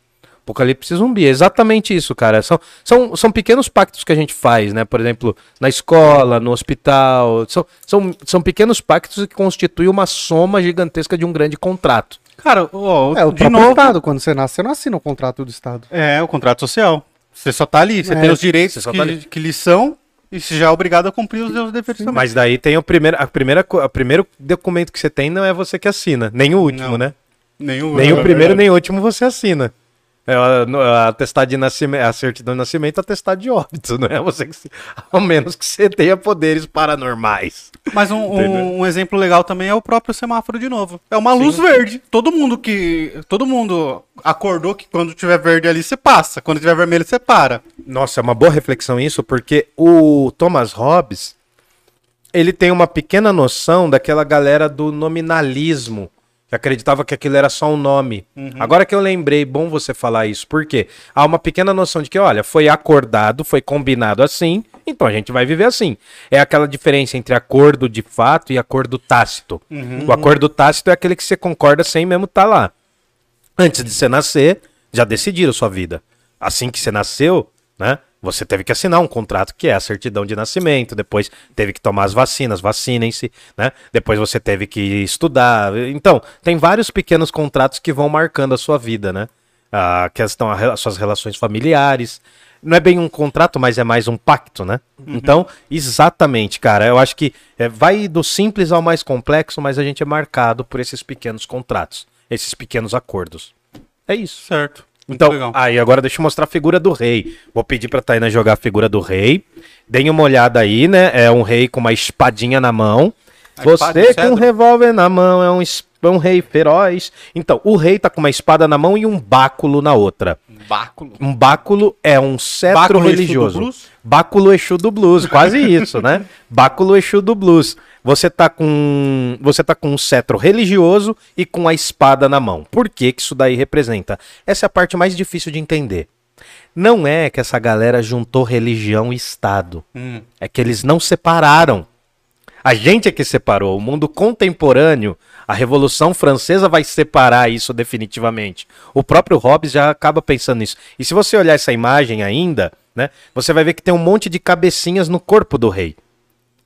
Apocalipse zumbi, é exatamente isso, cara. São, são, são pequenos pactos que a gente faz, né? Por exemplo, na escola, no hospital. São, são, são pequenos pactos que constituem uma soma gigantesca de um grande contrato. Cara, ó, É, o de novo. Estado, quando você nasce, você não assina o contrato do Estado. É, o contrato social. Você só tá ali, você É, tem os direitos você só que, tá ali. que lhe são e você já é obrigado a cumprir os seus deveres também. Mas daí tem o primeiro, a primeira, o primeiro documento que você tem não é você que assina, nem o último, Não. né? Nem o, Nem o é primeiro, verdade. nem o último você assina. É, a, atestado de nascimento, a certidão de nascimento é atestado de óbito, não é você que se- ao menos que você tenha poderes paranormais. Mas um, um, um exemplo legal também é o próprio semáforo de novo. É uma luz verde. Todo mundo que. Todo mundo acordou que quando tiver verde ali você passa. Quando tiver vermelho você para. Nossa, é uma boa reflexão isso, porque o Thomas Hobbes, ele tem uma pequena noção daquela galera do nominalismo, que acreditava que aquilo era só um nome. Agora que eu lembrei, bom você falar isso, porque há uma pequena noção de que, olha, foi acordado, foi combinado assim, então a gente vai viver assim. É aquela diferença entre acordo de fato e acordo tácito. O acordo tácito é aquele que você concorda sem mesmo estar lá. Antes de você nascer, já decidiram sua vida. Assim que você nasceu, né? Você teve que assinar um contrato que é a certidão de nascimento, depois teve que tomar as vacinas, vacinem-se, né? Depois você teve que estudar. Então, tem vários pequenos contratos que vão marcando a sua vida, né? A questão, as suas relações familiares. Não é bem um contrato, mas é mais um pacto, né? Então, exatamente, cara. Eu acho que é, vai do simples ao mais complexo, mas a gente é marcado por esses pequenos contratos, esses pequenos acordos. É isso. Certo. Então, legal. aí agora deixa eu mostrar a figura do rei. Vou pedir pra Taina jogar a figura do rei. Deem uma olhada aí, né? É um rei com uma espadinha na mão. A Você com um revólver na mão é um, é um rei feroz. Então, o rei tá com uma espada na mão e um báculo na outra. Báculo. Um báculo é um cetro Báculo Exu do religioso. blues? Báculo Exu do blues, quase isso, né? Báculo Exu do blues. Você tá com você tá com um cetro religioso e com a espada na mão. Por que que isso daí representa? Essa é a parte mais difícil de entender. Não é que essa galera juntou religião e Estado. Hum. É que eles não separaram. A gente é que separou. O mundo contemporâneo, a Revolução Francesa vai separar isso definitivamente. O próprio Hobbes já acaba pensando nisso. E se você olhar essa imagem ainda, né, você vai ver que tem um monte de cabecinhas no corpo do rei.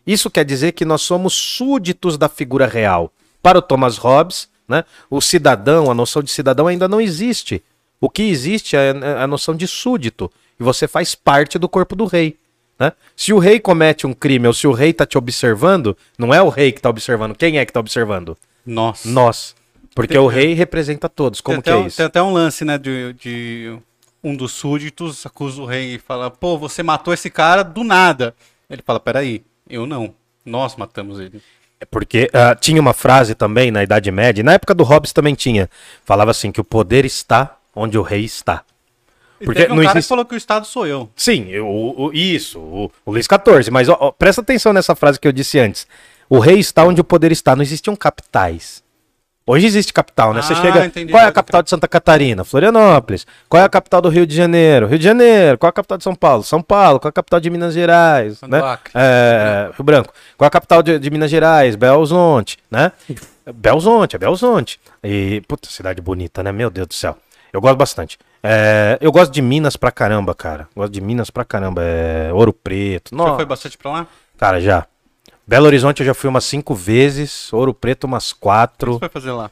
Isso quer dizer que nós somos súditos da figura real. Para o Thomas Hobbes, né, o cidadão, a noção de cidadão ainda não existe. O que existe é a noção de súdito. E você faz parte do corpo do rei. né? Se o rei comete um crime ou se o rei está te observando, não é o rei que está observando. Quem é que está observando? Nossa. Nós. Porque Tem- o rei representa todos. Como que é um, isso? tem até um lance, né, de, de um dos súditos acusa o rei e fala, pô, você matou esse cara do nada. Ele fala, peraí, eu não. Nós matamos ele. É porque ah, tinha uma frase também na Idade Média, e na época do Hobbes também tinha. Falava assim que o poder está onde o rei está. E Porque teve um não cara existe- que falou que o Estado sou eu. Sim, eu- o, isso, o, o Luís XIV. Mas ó, ó, presta atenção nessa frase que eu disse antes. O rei está onde o poder está. Não existiam capitais. Hoje existe capital, né? Você Ah, chega. entendi. Qual é a capital de Santa Catarina? Florianópolis. Qual é a capital do Rio de Janeiro? Rio de Janeiro. Qual é a capital de São Paulo? São Paulo. Qual é a capital de Minas Gerais? São Né? É, Rio Branco. Qual é a capital de, de Minas Gerais? Belzonte, né? Belzonte, é Belzonte. E, puta, cidade bonita, né? Meu Deus do céu. Eu gosto bastante. É, eu gosto de Minas pra caramba, cara. Gosto de Minas pra caramba. É, Ouro Preto. Você Nossa. foi bastante pra lá? Cara, já. Belo Horizonte eu já fui umas cinco vezes. Ouro Preto umas O que quatro. você foi fazer lá?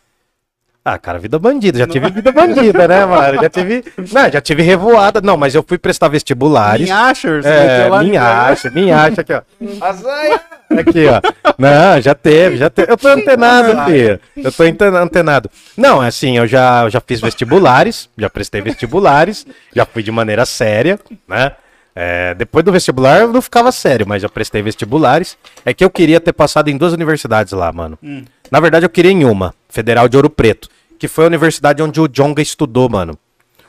Ah, cara, vida bandida. Já tive vida bandida, né, mano? Já tive. Não, já tive revoada. Não, mas eu fui prestar vestibulares. Você É, meteu lá minha de- acha, minha acha aqui, ó. Azaia. Aqui, ó. Não, já teve, já teve. Eu tô antenado, filho. Eu tô antenado. Não, assim, eu já, eu já fiz vestibulares, já prestei vestibulares, já fui de maneira séria, né? É, depois do vestibular eu não ficava sério, mas já prestei vestibulares. É que eu queria ter passado em duas universidades lá, mano. Na verdade, eu queria em uma, Federal de Ouro Preto, que foi a universidade onde o Jonga estudou, mano.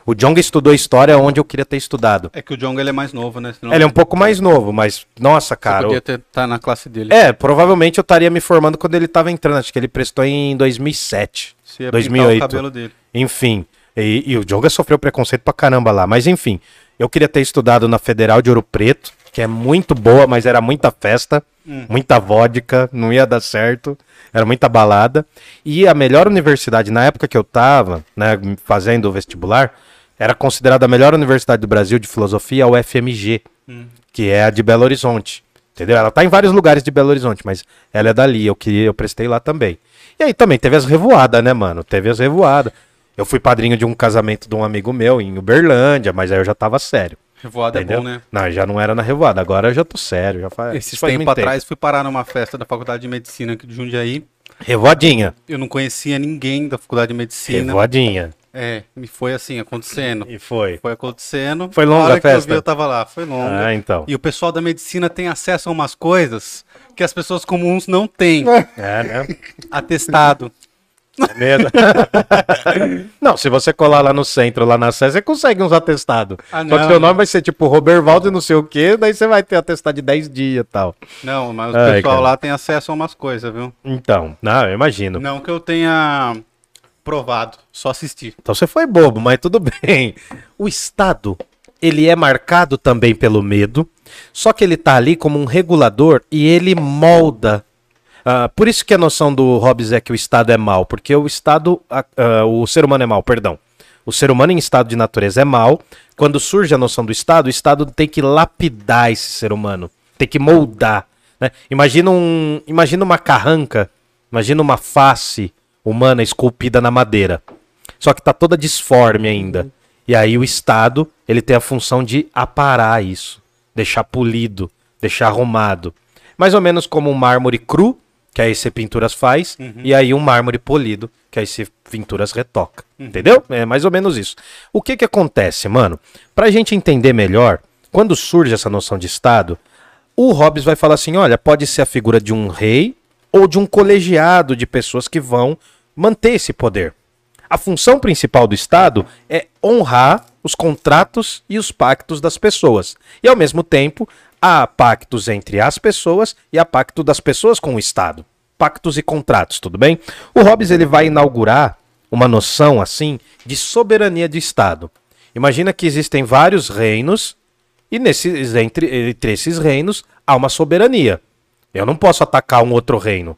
O Jonga estudou história onde eu queria ter estudado. É que o Jonga ele é mais novo, né? Senão Ele é um pouco mais novo, mas, nossa, cara. podia o- estar tá na classe dele. É, provavelmente eu estaria me formando quando ele tava entrando. Acho que ele prestou em 2007. Se ia pintar 2008. o cabelo dele. Enfim. E, e o Jonga sofreu preconceito pra caramba lá. Mas enfim, eu queria ter estudado na Federal de Ouro Preto, que é muito boa, mas era muita festa, muita vodka, não ia dar certo, era muita balada. E a melhor universidade, na época que eu tava, né, fazendo o vestibular, era considerada a melhor universidade do Brasil de filosofia, a UFMG, que é a de Belo Horizonte. Entendeu? Ela tá em vários lugares de Belo Horizonte, mas ela é dali, eu queria, eu prestei lá também. E aí também teve as revoadas, né, mano? Teve as revoadas. Eu fui padrinho de um casamento de um amigo meu em Uberlândia, mas aí eu já tava sério. Revoada é entendeu? bom, né? Não, já não era na revoada, agora eu já tô sério. Já faz, Esses faz tempo. atrás fui parar numa festa da Faculdade de Medicina aqui de Jundiaí. Revoadinha. Eu não conhecia ninguém da Faculdade de Medicina. Revoadinha. É, me foi assim, acontecendo. E foi. Foi acontecendo. Foi longa a que eu festa? vi, eu tava lá. Foi longa. Ah, então. E o pessoal da medicina tem acesso a umas coisas que as pessoas comuns não têm. É, né? Atestado. É mesmo. não, se você colar lá no centro, lá na Sé, você consegue uns atestados. Ah, Só que seu nome vai ser tipo Robervaldo e não sei o quê, daí você vai ter atestado de 10 dias e tal. Não, mas o Ai, pessoal cara. lá tem acesso a umas coisas, viu? Então, não, eu imagino. Não que eu tenha provado, só assistir. Então você foi bobo, mas tudo bem. O Estado, ele é marcado também pelo medo, só que ele tá ali como um regulador e ele molda. Ah, por isso que a noção do Hobbes é que o Estado é mal, porque o Estado, ah, o ser humano é mal, perdão. O ser humano em estado de natureza é mal. Quando surge a noção do Estado, o Estado tem que lapidar esse ser humano, tem que moldar. né? Imagina, um, imagina uma carranca, imagina uma face humana esculpida na madeira só que tá toda disforme ainda. E aí o Estado, ele tem a função de aparar isso, deixar polido, deixar arrumado. Mais ou menos como um mármore cru, que aí você pinturas faz, e aí um mármore polido, que aí você pinturas retoca. Entendeu? É mais ou menos isso. O que que acontece, mano? Pra gente entender melhor, quando surge essa noção de Estado, o Hobbes vai falar assim: olha, pode ser a figura de um rei ou de um colegiado de pessoas que vão manter esse poder. A função principal do Estado é honrar os contratos e os pactos das pessoas. E ao mesmo tempo, há pactos entre as pessoas e há pacto das pessoas com o Estado. Pactos e contratos, tudo bem? O Hobbes ele vai inaugurar uma noção assim de soberania de Estado. Imagina que existem vários reinos e nesses, entre, entre esses reinos há uma soberania. Eu não posso atacar um outro reino.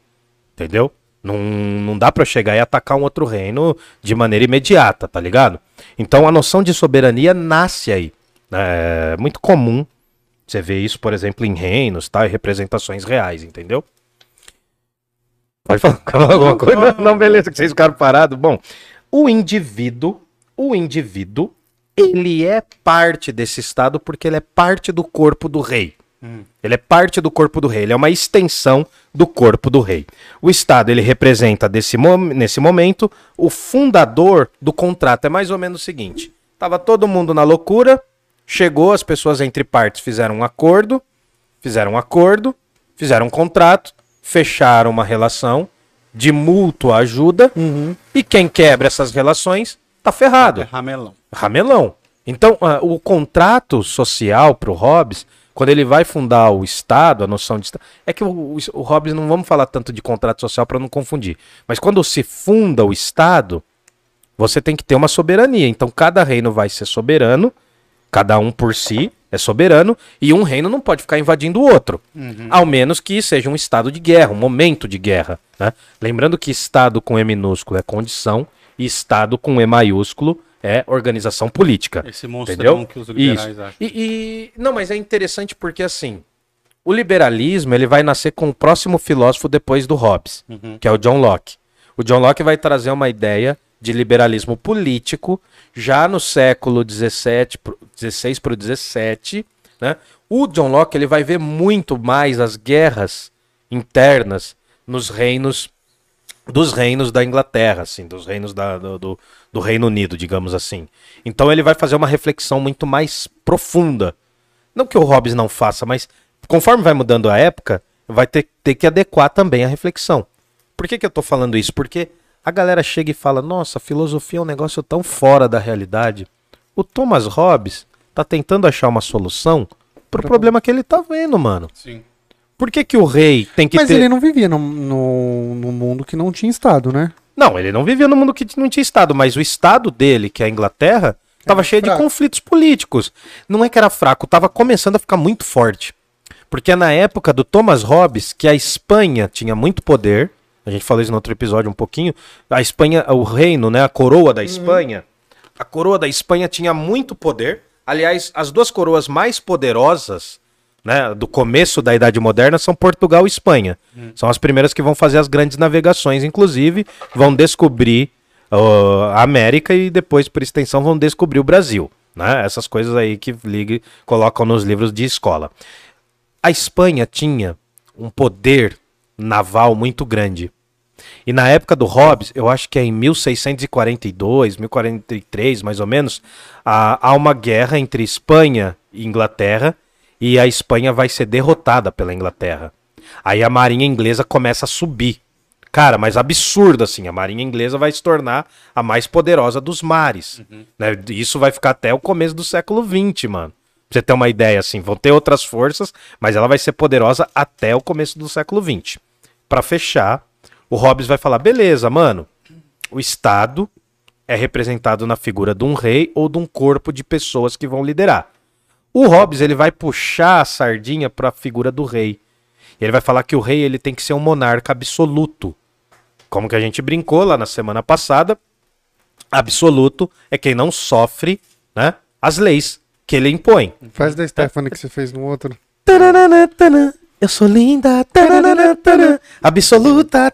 Entendeu? Não, não dá eu chegar e atacar um outro reino de maneira imediata, tá ligado? Então a noção de soberania nasce aí. É muito comum você ver isso, por exemplo, em reinos, tá? E representações reais, entendeu? Pode falar, falar alguma coisa? Não, beleza, que vocês ficaram parados. Bom, o indivíduo, o indivíduo, ele é parte desse estado porque ele é parte do corpo do rei. Ele é parte do corpo do rei, ele é uma extensão do corpo do rei. O Estado, ele representa desse mom nesse momento o fundador do contrato. É mais ou menos o seguinte: tava todo mundo na loucura, chegou, as pessoas entre partes fizeram um acordo, fizeram um acordo, fizeram um contrato, fecharam uma relação de mútua ajuda, e quem quebra essas relações tá ferrado. É ramelão. Ramelão. Então, ah, o contrato social para o Hobbes, quando ele vai fundar o Estado, a noção de Estado. É que o, o, o Hobbes, não vamos falar tanto de contrato social para não confundir. Mas quando se funda o Estado, você tem que ter uma soberania. Então, cada reino vai ser soberano, cada um por si é soberano, e um reino não pode ficar invadindo o outro. Ao menos que seja um estado de guerra, um momento de guerra. né? Lembrando que Estado com E minúsculo é condição, e Estado com E maiúsculo é organização política. Esse monstrão Entendeu? que os liberais Isso. acham. E, e- não, mas é interessante porque assim, o liberalismo ele vai nascer com o próximo filósofo depois do Hobbes, que é o John Locke. O John Locke vai trazer uma ideia de liberalismo político já no século 17, pro- 16 para o 17, né? O John Locke ele vai ver muito mais as guerras internas nos reinos dos reinos da Inglaterra, assim, dos reinos da- do, do- Reino Unido, digamos assim. Então ele vai fazer uma reflexão muito mais profunda. Não que o Hobbes não faça, mas conforme vai mudando a época, vai ter, ter que adequar também a reflexão. Por que, que eu tô falando isso? Porque a galera chega e fala: nossa, filosofia é um negócio tão fora da realidade. O Thomas Hobbes tá tentando achar uma solução pro problema que ele tá vendo, mano. Sim. Por que, que o rei tem que Mas ter. ele não vivia no, no, no mundo que não tinha Estado, né? Não, ele não vivia no mundo que não tinha Estado, mas o Estado dele, que é a Inglaterra, estava cheio de fraco. conflitos políticos. Não é que era fraco, estava começando a ficar muito forte. Porque é na época do Thomas Hobbes, que a Espanha tinha muito poder, a gente falou isso no outro episódio um pouquinho, a Espanha, o reino, né, a coroa da Espanha, a coroa da Espanha tinha muito poder. Aliás, as duas coroas mais poderosas né, do começo da Idade Moderna são Portugal e Espanha. São as primeiras que vão fazer as grandes navegações, inclusive vão descobrir ó, a América e depois, por extensão, vão descobrir o Brasil. Né? Essas coisas aí que ligue, colocam nos livros de escola. A Espanha tinha um poder naval muito grande. E na época do Hobbes, eu acho que é em 1642, 1043, mais ou menos, há, uma guerra entre Espanha e Inglaterra, e a Espanha vai ser derrotada pela Inglaterra. Aí a marinha inglesa começa a subir. Cara, mas absurdo assim, a marinha inglesa vai se tornar a mais poderosa dos mares. Né? Isso vai ficar até o começo do século XX, mano. Você ter uma ideia, assim, vão ter outras forças, mas ela vai ser poderosa até o começo do século XX. Pra fechar, o Hobbes vai falar: beleza, mano, o Estado é representado na figura de um rei ou de um corpo de pessoas que vão liderar. O Hobbes ele vai puxar a sardinha para a figura do rei. Ele vai falar que o rei ele tem que ser um monarca absoluto. Como que a gente brincou lá na semana passada, absoluto é quem não sofre, né, as leis que ele impõe. Faz da Stephanie que você fez no outro. Eu sou linda, absoluta,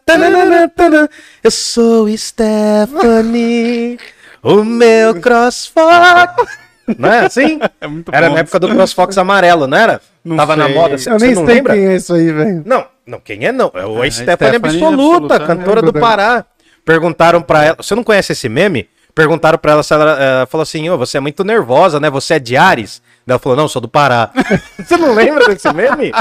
eu sou Stephanie, o meu CrossFox. Não é assim? É muito Era bom. na época do CrossFox amarelo, não era? Não Tava na sei. moda, você Eu nem não sei lembra? quem é isso aí, velho. Não, não, quem é não? É o É, Stephanie Stephanie Absoluta, Absoluta, cantora é do. Pará. Perguntaram pra ela, você não conhece esse meme? Perguntaram pra ela se ela eh, falou assim, ô, você é muito nervosa, né? Você é de Ares? Daí Ela falou, não, sou do Pará. você não lembra desse meme?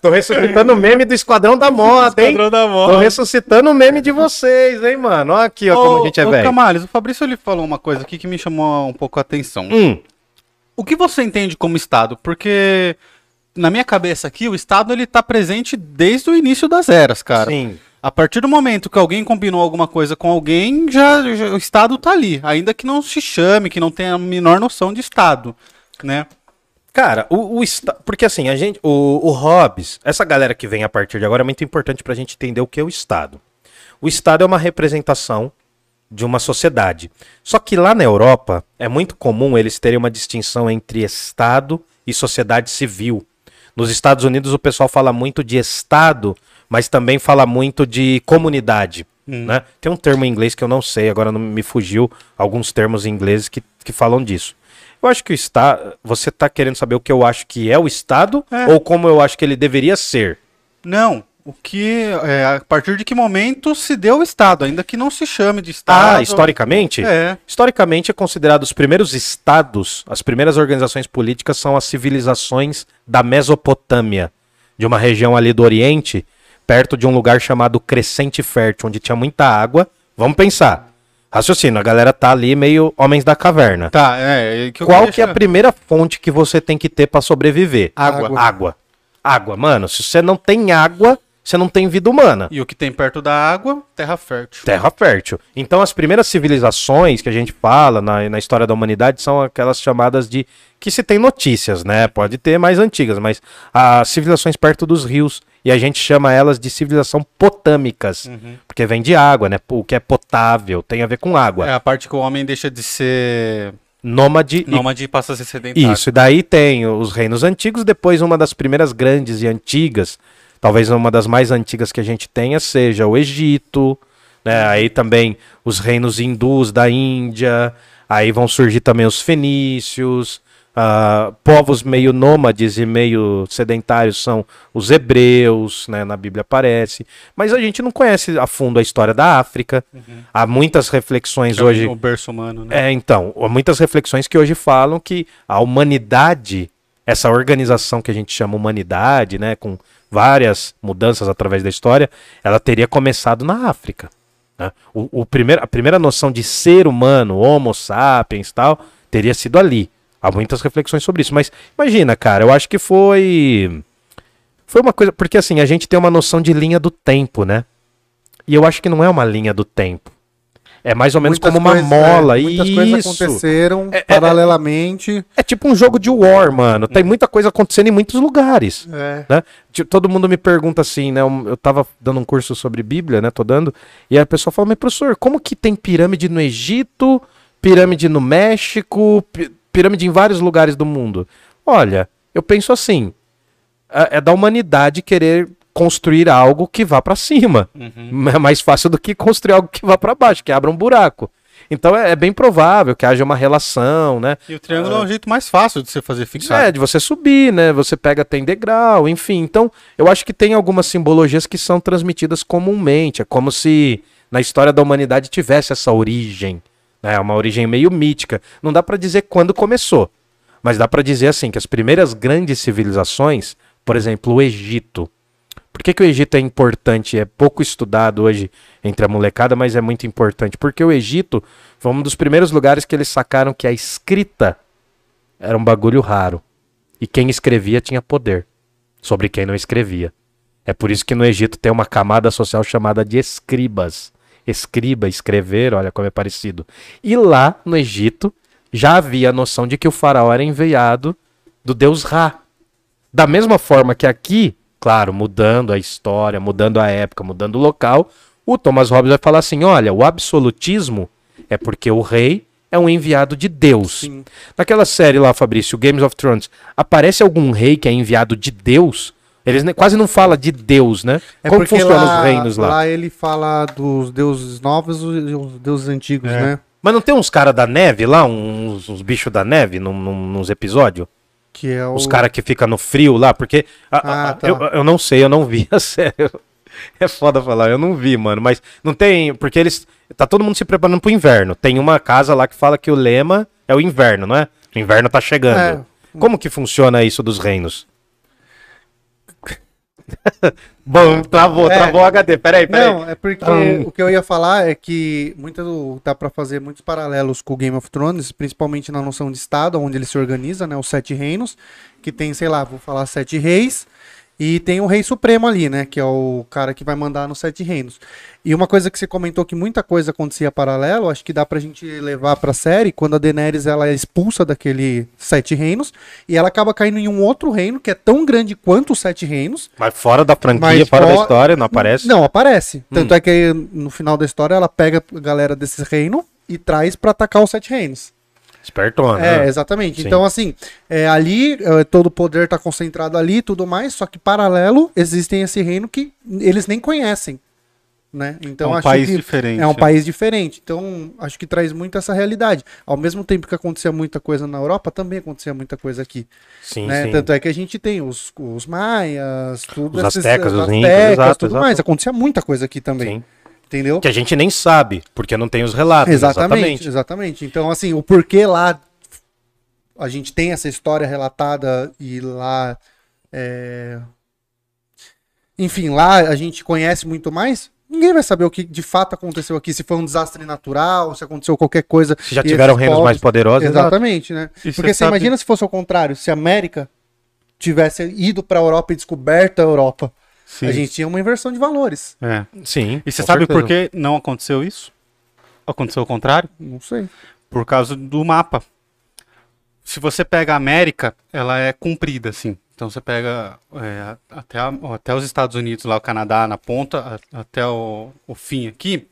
Tô ressuscitando o meme do Esquadrão da Moda, hein? Esquadrão da Moda. Tô ressuscitando o meme de vocês, hein, mano? Olha aqui, ó, como a gente é ô, velho. Camales, o Fabrício ele falou uma coisa aqui que me chamou um pouco a atenção. Hum, O que você entende como Estado? Porque na minha cabeça aqui, o Estado ele tá presente desde o início das eras, cara. sim. A partir do momento que alguém combinou alguma coisa com alguém, já, já- o Estado tá ali. Ainda que não se chame, que não tenha a menor noção de Estado, né? Cara, o, o porque assim, a gente, o, o Hobbes, essa galera que vem a partir de agora é muito importante pra gente entender o que é o Estado. O Estado é uma representação de uma sociedade. Só que lá na Europa é muito comum eles terem uma distinção entre Estado e sociedade civil. Nos Estados Unidos o pessoal fala muito de Estado, mas também fala muito de comunidade. Né? Tem um termo em inglês que eu não sei, agora não me fugiu alguns termos em inglês que, que falam disso. Eu acho que o Estado. Você tá querendo saber o que eu acho que é o Estado É. ou como eu acho que ele deveria ser? Não. O que. é, a partir de que momento se deu o Estado, ainda que não se chame de Estado. Ah, historicamente? É. Historicamente é considerado os primeiros estados, as primeiras organizações políticas são as civilizações da Mesopotâmia, de uma região ali do Oriente, perto de um lugar chamado Crescente Fértil, onde tinha muita água. Vamos pensar. Raciocínio, a galera tá ali meio homens da caverna. Tá, é. que eu Qual que é a primeira fonte que você tem que ter pra sobreviver? Água. Água. Água, mano. Se você não tem água, você não tem vida humana. E o que tem perto da água, terra fértil. Terra fértil. Então, as primeiras civilizações que a gente fala na, na história da humanidade são aquelas chamadas de. que se tem notícias, né? Pode ter mais antigas, mas as civilizações perto dos rios. E a gente chama elas de civilização potâmicas. Porque vem de água, né? O que é potável tem a ver com água. É a parte que o homem deixa de ser Nômade e nômade e passa a ser sedentário. Isso, e daí tem os reinos antigos, depois uma das primeiras grandes e antigas, talvez uma das mais antigas que a gente tenha seja o Egito, né? Aí também os reinos hindus da Índia, aí vão surgir também os fenícios, ah, povos meio nômades e meio sedentários são os hebreus, né? Na Bíblia aparece, mas a gente não conhece a fundo a história da África. Há muitas reflexões é hoje O berço humano, né? é, então, há muitas reflexões que hoje falam que a humanidade, essa organização que a gente chama humanidade, né, com várias mudanças através da história, ela teria começado na África. né? O, o primeiro, a primeira noção de ser humano, Homo sapiens tal, teria sido ali. Há muitas reflexões sobre isso. Mas imagina, cara, eu acho que foi. Foi uma coisa. Porque assim, a gente tem uma noção de linha do tempo, né? E eu acho que não é uma linha do tempo. É mais ou menos Muitas como uma coisas- mola. é, muitas coisas isso. aconteceram É, é, paralelamente. É tipo um jogo de war, mano. Tem muita coisa acontecendo em muitos lugares. É. Né? Tipo, Todo mundo me pergunta assim, né? Eu eu tava dando um curso sobre Bíblia, né? Tô dando. E aí a pessoa fala, mas professor, como que tem pirâmide no Egito, pirâmide no México, pi- pirâmide em vários lugares do mundo? Olha, eu penso assim: é é da humanidade querer construir algo que vá pra cima. É mais fácil do que construir algo que vá pra baixo, que abra um buraco. Então é, é bem provável que haja uma relação, né? E o triângulo é um jeito mais fácil de você fazer fixado. É, de você subir, né? Você pega, tem degrau, enfim. Então, eu acho que tem algumas simbologias que são transmitidas comumente. É como se na história da humanidade tivesse essa origem, né? Uma origem meio mítica. Não dá pra dizer quando começou, mas dá pra dizer assim que as primeiras grandes civilizações, por exemplo, o Egito. Por que, que o Egito é importante? É pouco estudado hoje entre a molecada, mas é muito importante. Porque o Egito foi um dos primeiros lugares que eles sacaram que a escrita era um bagulho raro. E quem escrevia tinha poder sobre quem não escrevia. É por isso que no Egito tem uma camada social chamada de escribas. Escriba, escrever, olha como é parecido. E lá no Egito já havia a noção de que o faraó era enviado do deus Ra. Da mesma forma que aqui, claro, mudando a história, mudando a época, mudando o local, o Thomas Hobbes vai falar assim: olha, o absolutismo é porque o rei é um enviado de Deus. Sim. Naquela série lá, Fabrício, Games of Thrones, aparece algum rei que é enviado de Deus? Eles quase não falam de Deus, né? É Como funcionam lá, os reinos lá? Lá ele fala dos deuses novos e os deuses antigos, É. né? Mas não tem uns caras da neve lá, uns, uns bichos da neve num, num, nos episódios? Que é o... Os caras que ficam no frio lá, porque. a- a- Ah, tá. eu, eu não sei, eu não vi, a sério. É foda falar, eu não vi, mano. Mas não tem. Porque eles. Tá todo mundo se preparando pro inverno. Tem uma casa lá que fala que o lema é o inverno, não é? O inverno tá chegando. É. Como que funciona isso dos reinos? Bom, travou, É. travou o HD. Peraí, peraí. Não, é porque Hum. o que eu ia falar é que muita do- dá pra fazer muitos paralelos com o Game of Thrones, principalmente na noção de estado, onde ele se organiza, né, os sete reinos, que tem, sei lá, vou falar sete reis, e tem o rei supremo ali, né, que é o cara que vai mandar nos sete reinos. E uma coisa que você comentou que muita coisa acontecia paralelo, acho que dá pra gente levar pra série, quando a Daenerys ela é expulsa daquele sete reinos, e ela acaba caindo em um outro reino que é tão grande quanto os sete reinos, Mas fora da franquia, fora da história, não aparece? não, aparece. Tanto Hum. é que no final da história ela pega a galera desse reino e traz pra atacar os sete reinos. Espertona. É, né? exatamente. Sim. Então, assim, é, ali é, todo o poder tá concentrado ali e tudo mais, só que paralelo existem esse reino que eles nem conhecem. Né? Então, é um acho país que diferente. é um país diferente. Então, acho que traz muito essa realidade. Ao mesmo tempo que acontecia muita coisa na Europa, também acontecia muita coisa aqui. Sim, né? sim. Tanto é que a gente tem os, os maias, tudo Os esses- astecas, os as incas, exato, tudo exato. mais. Acontecia muita coisa aqui também. Sim. Entendeu? Que a gente nem sabe, porque não tem os relatos. Exatamente, exatamente. Então, assim, o porquê lá a gente tem essa história relatada e lá. é, Enfim, lá a gente conhece muito mais. Ninguém vai saber o que de fato aconteceu aqui, se foi um desastre natural, se aconteceu qualquer coisa. Se já tiveram reinos povos- mais poderosos. Exatamente, né? E Porque você sabe- imagina se fosse o contrário, se a América tivesse ido para a Europa e descoberto a Europa, Sim. a gente tinha uma inversão de valores. É. Sim. E você com sabe certeza. por que não aconteceu isso? Aconteceu o contrário? Não sei. Por causa do mapa. Se você pega a América, ela é comprida, assim. Então você pega é, até, a- até os Estados Unidos, lá o Canadá na ponta, a- até o, o fim aqui,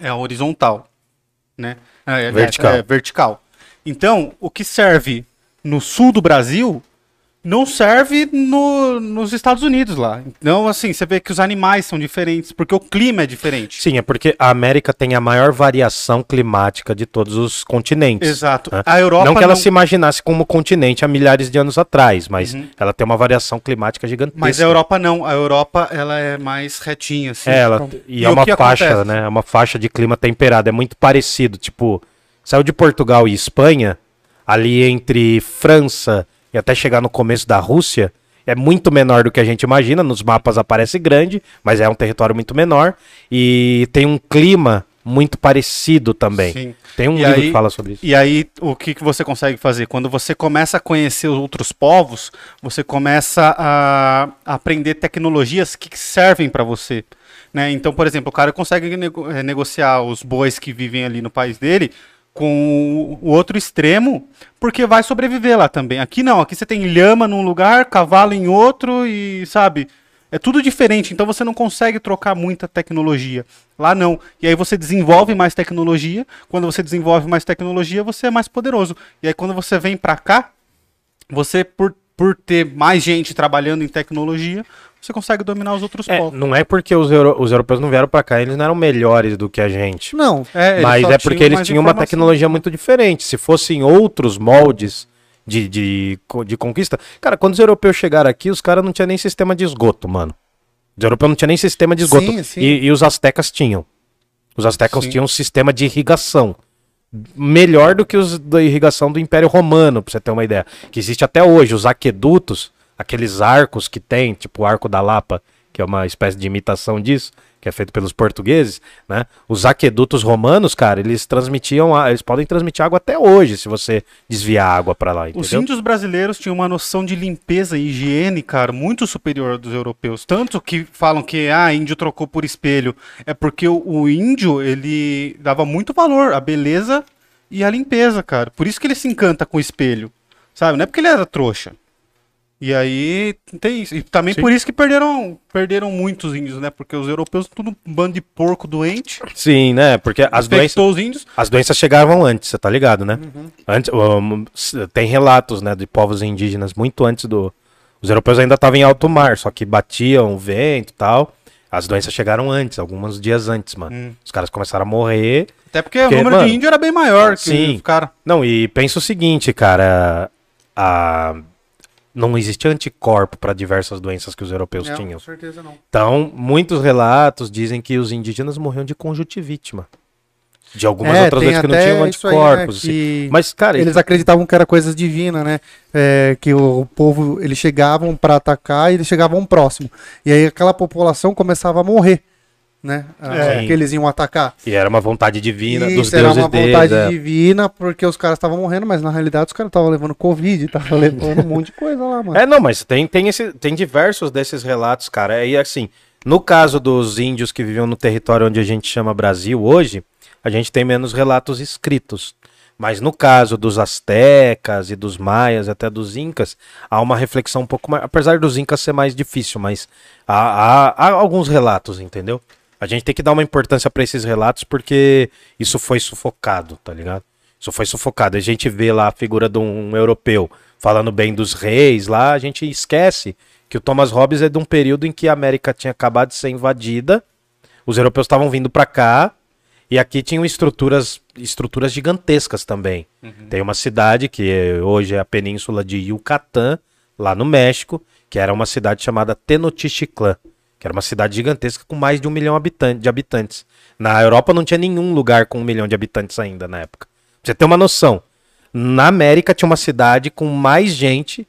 é a horizontal. Né? É, aliás, Vertical. É vertical. Então, o que serve no sul do Brasil não serve no- nos Estados Unidos lá. Então, assim, você vê que os animais são diferentes, porque o clima é diferente. Sim, é porque a América tem a maior variação climática de todos os continentes. Exato. né? A Europa não que ela não- se imaginasse como continente há milhares de anos atrás, mas Uhum. ela tem uma variação climática gigantesca. Mas a Europa não. A Europa, ela é mais retinha, assim. É, ela, Então, e, e é uma faixa, acontece? né? É uma faixa de clima temperado. É muito parecido. Tipo, saiu de Portugal e Espanha, ali entre França e até chegar no começo da Rússia, é muito menor do que a gente imagina. Nos mapas aparece grande, mas é um território muito menor. E tem um clima muito parecido também. Sim. Tem um E livro aí- que fala sobre isso. E aí, o que, que você consegue fazer? Quando você começa a conhecer os outros povos, você começa a aprender tecnologias que servem para você. Né? Então, por exemplo, o cara consegue nego- eh, negociar os bois que vivem ali no país dele com o outro extremo, porque vai sobreviver lá também. Aqui não, aqui você tem lhama num lugar, cavalo em outro e, sabe, é tudo diferente, então você não consegue trocar muita tecnologia. Lá não. E aí você desenvolve mais tecnologia. Quando você desenvolve mais tecnologia, você é mais poderoso. E aí quando você vem pra cá, você por, por ter mais gente trabalhando em tecnologia, você consegue dominar os outros É, povos. não é porque os, euro- os europeus não vieram pra cá, eles não eram melhores do que a gente. Não. É, Mas é porque eles tinham uma tecnologia muito diferente. Se fossem outros moldes de, de, de conquista. Cara, quando os europeus chegaram aqui, os caras não tinham nem sistema de esgoto, mano. Os europeus não tinham nem sistema de esgoto. Sim, sim. E, e os astecas tinham. Os astecas Sim. tinham um sistema de irrigação. Melhor do que os da irrigação do Império Romano, pra você ter uma ideia. Que existe até hoje. Os aquedutos, aqueles arcos que tem, tipo o Arco da Lapa, que é uma espécie de imitação disso, que é feito pelos portugueses, né? Os aquedutos romanos, cara, eles transmitiam, a- eles podem transmitir água até hoje, se você desviar a água pra lá, Os entendeu? índios brasileiros tinham uma noção de limpeza e higiene, cara, muito superior dos europeus. Tanto que falam que ah, índio trocou por espelho. É porque o, o índio, ele dava muito valor à beleza e à limpeza, cara. Por isso que ele se encanta com o espelho. Sabe? Não é porque ele era trouxa. E aí tem isso. E também Sim. por isso que perderam, perderam muitos índios, né? Porque os europeus tudo um bando de porco doente. Sim, né? Porque as doenças, os índios. as doenças chegavam antes, você tá ligado, né? Uhum. Antes, um, tem relatos, né, de povos indígenas muito antes do. Os europeus ainda estavam em alto mar, só que batiam o vento e tal. As doenças chegaram antes, alguns dias antes, mano. Hum. Os caras começaram a morrer. Até porque, Porque, o número mano, de índio era bem maior que sim. os caras. Não, e pensa o seguinte, cara. A... Não existia anticorpo para diversas doenças que os europeus tinham. certeza não. Então, muitos relatos dizem que os indígenas morriam de conjuntivite, mano. De algumas É, outras doenças que não tinham isso aí, né, anticorpos. assim. Mas, cara, Eles acreditavam que era coisas divinas, né? É, que o povo, eles chegavam pra atacar e eles chegavam próximo. E aí aquela população começava a morrer, né? Ah, É. Que eles iam atacar. E era uma vontade divina dos Isso era deuses uma deles. vontade é. divina, porque os caras estavam morrendo, mas na realidade os caras estavam levando Covid, estavam levando um monte de coisa lá, mano. É, não, mas tem, tem, esse, tem diversos desses relatos, cara. E assim, no caso dos índios que viviam no território onde a gente chama Brasil hoje, a gente tem menos relatos escritos. Mas no caso dos astecas e dos maias, até dos incas, há uma reflexão um pouco mais. Apesar dos incas ser mais difícil, mas há, há, há alguns relatos, entendeu? A gente tem que dar uma importância para esses relatos porque isso foi sufocado, tá ligado? Isso foi sufocado. A gente vê lá a figura de um europeu falando bem dos reis lá, a gente esquece que o Thomas Hobbes é de um período em que a América tinha acabado de ser invadida, os europeus estavam vindo para cá e aqui tinham estruturas, estruturas gigantescas também. Tem uma cidade que hoje é a península de Yucatán, lá no México, que era uma cidade chamada Tenochtitlan, que era uma cidade gigantesca com mais de um milhão de habitantes. Na Europa não tinha nenhum lugar com um milhão de habitantes ainda na época. Pra você ter uma noção, na América tinha uma cidade com mais gente,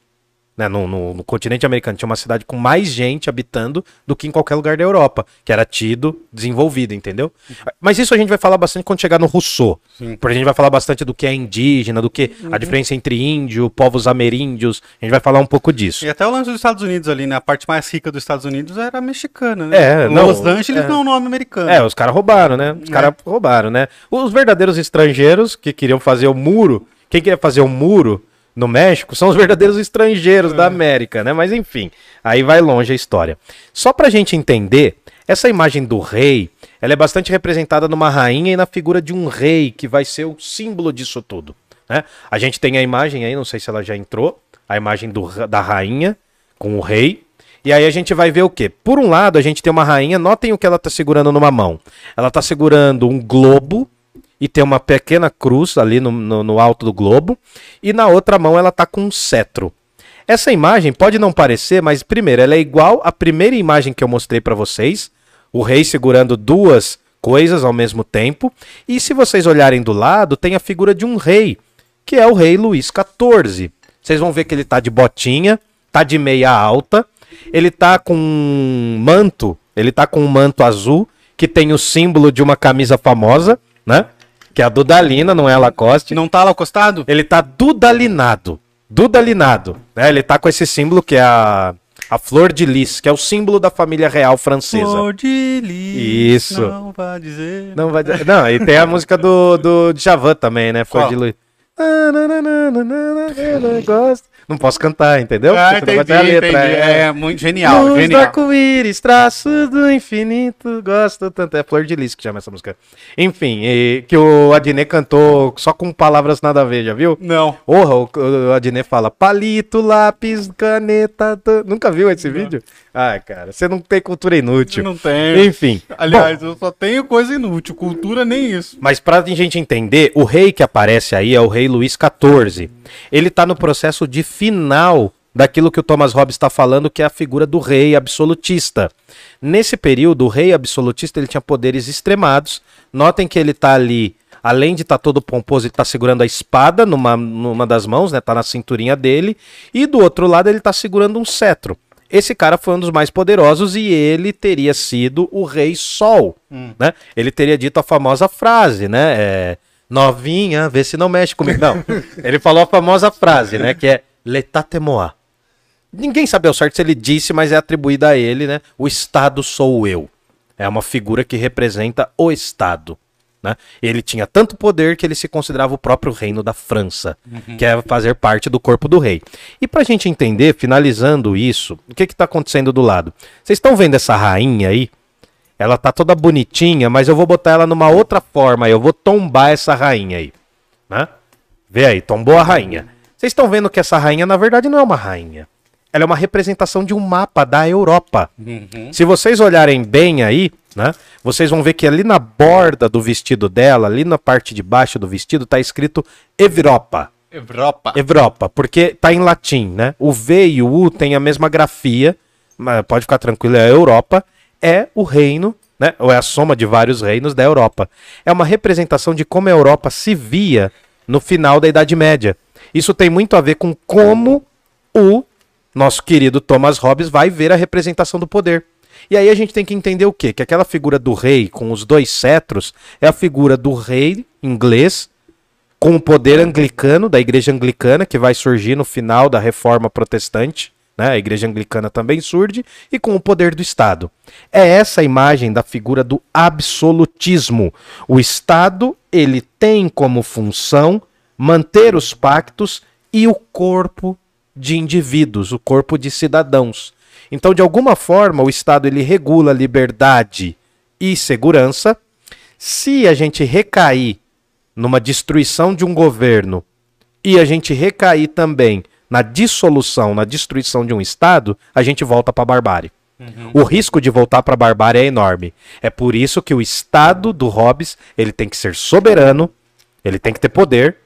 né, no, no- no continente americano tinha uma cidade com mais gente habitando do que em qualquer lugar da Europa, que era tido desenvolvido, entendeu? Mas isso a gente vai falar bastante quando chegar no Rousseau. Sim. Porque a gente vai falar bastante do que é indígena, do que a diferença entre índio, povos ameríndios. A gente vai falar um pouco disso. E até o lance dos Estados Unidos ali, né? A parte mais rica dos Estados Unidos era mexicana, né? É, não, Los Angeles é. não é um nome americano. É, os caras roubaram, né? Os caras roubaram, né? Os verdadeiros estrangeiros que queriam fazer o muro, quem queria fazer o muro no México são os verdadeiros estrangeiros da América, né? Mas enfim, aí vai longe a história. Só pra gente entender, essa imagem do rei, ela é bastante representada numa rainha e na figura de um rei, que vai ser o símbolo disso tudo, né? A gente tem a imagem aí, não sei se ela já entrou, a imagem do, da rainha com o rei, e aí a gente vai ver o quê? Por um lado, a gente tem uma rainha, notem o que ela tá segurando numa mão. Ela tá segurando um globo e tem uma pequena cruz ali no, no, no alto do globo, e na outra mão ela tá com um cetro. Essa imagem pode não parecer, mas primeiro, ela é igual à primeira imagem que eu mostrei pra vocês, o rei segurando duas coisas ao mesmo tempo, e se vocês olharem do lado, tem a figura de um rei, que é o rei Luís XIV. Vocês vão ver que ele tá de botinha, tá de meia alta, ele tá com um manto, ele tá com um manto azul que tem o símbolo de uma camisa famosa, né? Que é a Dudalina, não é a Lacoste. Não tá lá acostado? Ele tá dudalinado. Dudalinado. Né? Ele tá com esse símbolo que é a, a flor de lis, que é o símbolo da família real francesa. Flor de lis, Isso. Não vai dizer. Não, vai... não, e tem a música do, do Djavan também, né? Flor Qual? de Lis. Gosto. Não posso cantar, entendeu? Ah, Porque senão vai entendi, a letra, entendi. é. É muito genial, Luz genial. arco-íris, traço do infinito, gosto tanto. É Flor de Lis que chama essa música. Enfim, que o Adnet cantou só com palavras nada a ver, já viu? Não. Porra, o, o Adnet fala palito, lápis, caneta. Nunca viu esse vídeo? Ai, cara, você não tem cultura inútil. Não tenho. Enfim. Aliás, eu só tenho coisa inútil. Cultura nem isso. Mas pra gente entender, o rei que aparece aí é o rei Luís XIV. Ele tá no processo de final daquilo que o Thomas Hobbes está falando, que é a figura do rei absolutista. Nesse período, o rei absolutista ele tinha poderes extremados. Notem que ele tá ali, além de estar todo pomposo, ele tá segurando a espada numa, numa das mãos, né? Tá na cinturinha dele. E do outro lado, ele tá segurando um cetro. Esse cara foi um dos mais poderosos e ele teria sido o rei Sol, né? Ele teria dito a famosa frase, né? É, Novinha, vê se não mexe comigo. Não, ele falou a famosa frase, né? Que é Moi. Ninguém sabe ao certo se ele disse, mas é atribuída a ele, né? O Estado sou eu. É uma figura que representa o Estado. Né? Ele tinha tanto poder que ele se considerava o próprio reino da França, que é fazer parte do corpo do rei. E pra gente entender, finalizando isso, o que que tá acontecendo do lado? Vocês estão vendo essa rainha aí? Ela tá toda bonitinha, mas eu vou botar ela numa outra forma, eu vou tombar essa rainha aí, né? Vê aí, tombou a rainha. Vocês estão vendo que essa rainha na verdade não é uma rainha. Ela é uma representação de um mapa da Europa. Se vocês olharem bem aí, né, vocês vão ver que ali na borda do vestido dela, ali na parte de baixo do vestido, tá escrito Europa. Europa. Europa, porque tá em latim, né? O V e o U têm a mesma grafia, mas pode ficar tranquilo, é a Europa, é o reino, né? Ou é a soma de vários reinos da Europa. É uma representação de como a Europa se via no final da Idade Média. Isso tem muito a ver com como o nosso querido Thomas Hobbes vai ver a representação do poder. E aí a gente tem que entender o quê? Que aquela figura do rei com os dois cetros é a figura do rei inglês com o poder anglicano, da igreja anglicana, que vai surgir no final da reforma protestante. Né? A igreja anglicana também surge, e com o poder do Estado. É essa a imagem da figura do absolutismo. O Estado ele tem como função manter os pactos e o corpo de indivíduos, o corpo de cidadãos. Então, de alguma forma, o Estado ele regula liberdade e segurança. Se a gente recair numa destruição de um governo e a gente recair também na dissolução, na destruição de um Estado, a gente volta para a barbárie. O risco de voltar para a barbárie é enorme. É por isso que o Estado do Hobbes ele tem que ser soberano, ele tem que ter poder,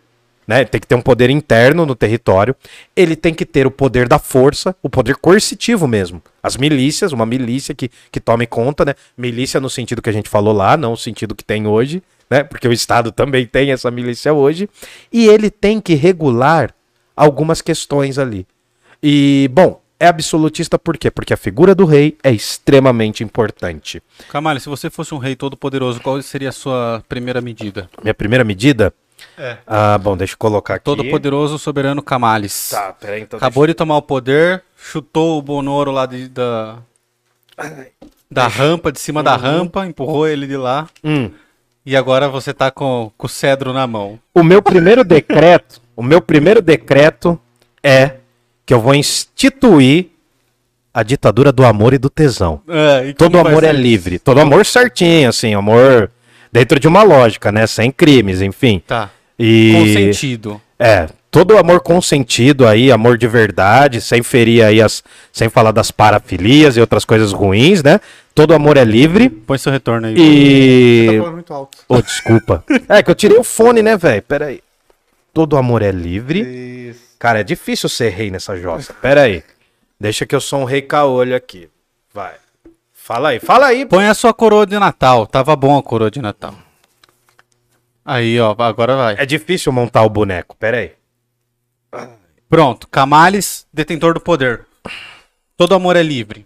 né? Tem que ter um poder interno no território, ele tem que ter o poder da força, o poder coercitivo mesmo. As milícias, uma milícia que, que tome conta, né? Milícia no sentido que a gente falou lá, não no sentido que tem hoje, né? Porque o Estado também tem essa milícia hoje. E ele tem que regular algumas questões ali. E, bom, é absolutista por quê? Porque a figura do rei é extremamente importante. Camale, se você fosse um rei todo poderoso, qual seria a sua primeira medida? Minha primeira medida. É. Ah, bom, deixa eu colocar aqui. Todo poderoso soberano Camales. Tá, peraí, então. Acabou de tomar o poder, chutou o Bonoro lá de- da, da rampa, de cima da rampa, empurrou ele de lá. deixa- Hum. E agora você tá com, com o cedro na mão. O meu primeiro decreto, o meu primeiro decreto é que eu vou instituir a ditadura do amor e do tesão. É, e Todo amor é livre, todo amor certinho, assim, amor dentro de uma lógica, né, sem crimes, enfim. Tá. E Com sentido. É, todo amor consentido aí, amor de verdade, sem ferir aí as, sem falar das parafilias e outras coisas ruins, né? Todo amor é livre Põe seu retorno aí. Tá e falando muito alto. Ô, desculpa. É que eu tirei o fone, né, velho? Pera aí. Todo amor é livre. Isso. Cara, é difícil ser rei nessa jossa. Pera aí. Deixa que eu sou um rei caolho aqui. Vai. Fala aí, fala aí. Põe a sua coroa de Natal. Tava bom a coroa de Natal. Aí, ó, agora vai. É difícil montar o boneco. Pera aí. Pronto. Camales, detentor do poder. Todo amor é livre.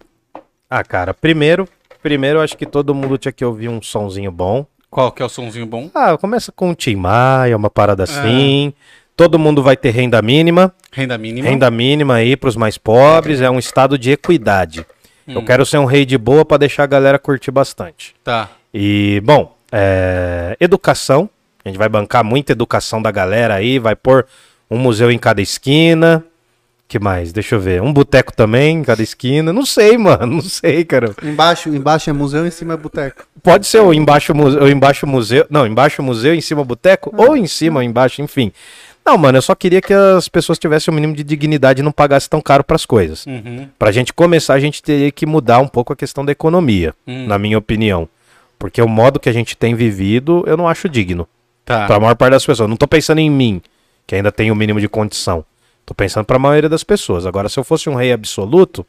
Ah, cara, primeiro, primeiro acho que todo mundo tinha que ouvir um sonzinho bom. Qual que é o sonzinho bom? Ah, começa com um Tim Maia, uma parada assim. Todo mundo vai ter renda mínima. Renda mínima. Renda mínima aí pros mais pobres. É um estado de equidade. Eu quero ser um rei de boa pra deixar a galera curtir bastante. Tá. E, bom, é, educação. A gente vai bancar muita educação da galera aí, vai pôr um museu em cada esquina. Que mais? Deixa eu ver. Um boteco também em cada esquina. Não sei, mano. Não sei, cara. Embaixo, embaixo é museu, em cima é boteco. Pode ser o embaixo, muse- o embaixo museu. Não, embaixo museu, em cima boteco. Ou em cima, ou embaixo, enfim. Não, mano, eu só queria que as pessoas tivessem o mínimo de dignidade e não pagassem tão caro pras coisas. Uhum. Pra gente começar, a gente teria que mudar um pouco a questão da economia, Hum. na minha opinião. Porque o modo que a gente tem vivido, eu não acho digno. Tá. Pra maior parte das pessoas. Não tô pensando em mim, que ainda tenho o mínimo de condição. Tô pensando pra maioria das pessoas. Agora, se eu fosse um rei absoluto,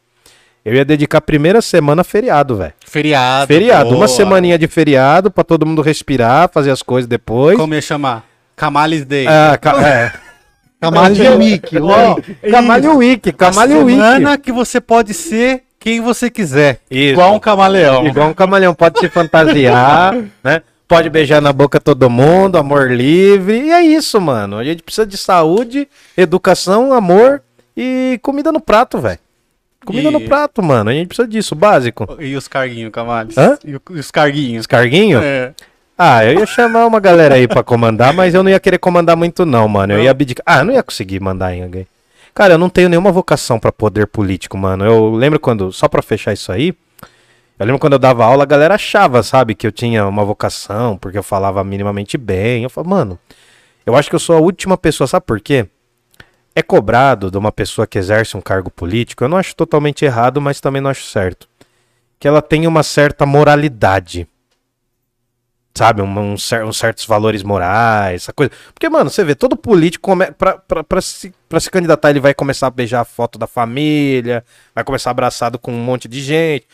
eu ia dedicar a primeira semana a feriado, velho. Feriado. Feriado, boa. uma semaninha de feriado pra todo mundo respirar, fazer as coisas depois. Como ia chamar? Camales Day. Ah, ca- é. Camalho Week. Ó, Camalho Week, A Camalho Week. semana que você pode ser quem você quiser. Isso. Igual um camaleão. Igual um camaleão, pode se fantasiar, né? Pode beijar na boca todo mundo, amor livre. E é isso, mano. A gente precisa de saúde, educação, amor e comida no prato, velho. Comida E- no prato, mano. A gente precisa disso, básico. E os carguinhos, Camales? Hã? E, e os carguinhos? Os carguinhos? É. Ah, eu ia chamar uma galera aí pra comandar, mas eu não ia querer comandar muito, não, mano. Eu ia abdicar. Ah, eu não ia conseguir mandar em alguém. Cara, eu não tenho nenhuma vocação pra poder político, mano. Eu lembro quando, só pra fechar isso aí, eu lembro quando eu dava aula, a galera achava, sabe, que eu tinha uma vocação, porque eu falava minimamente bem. Eu falava, mano, eu acho que eu sou a última pessoa, sabe por quê? É cobrado de uma pessoa que exerce um cargo político, eu não acho totalmente errado, mas também não acho certo. Que ela tenha uma certa moralidade sabe, um, um uns certos valores morais, essa coisa. Porque, mano, você vê, todo político, come, pra, pra, pra, se, pra se candidatar, ele vai começar a beijar a foto da família, vai começar abraçado com um monte de gente.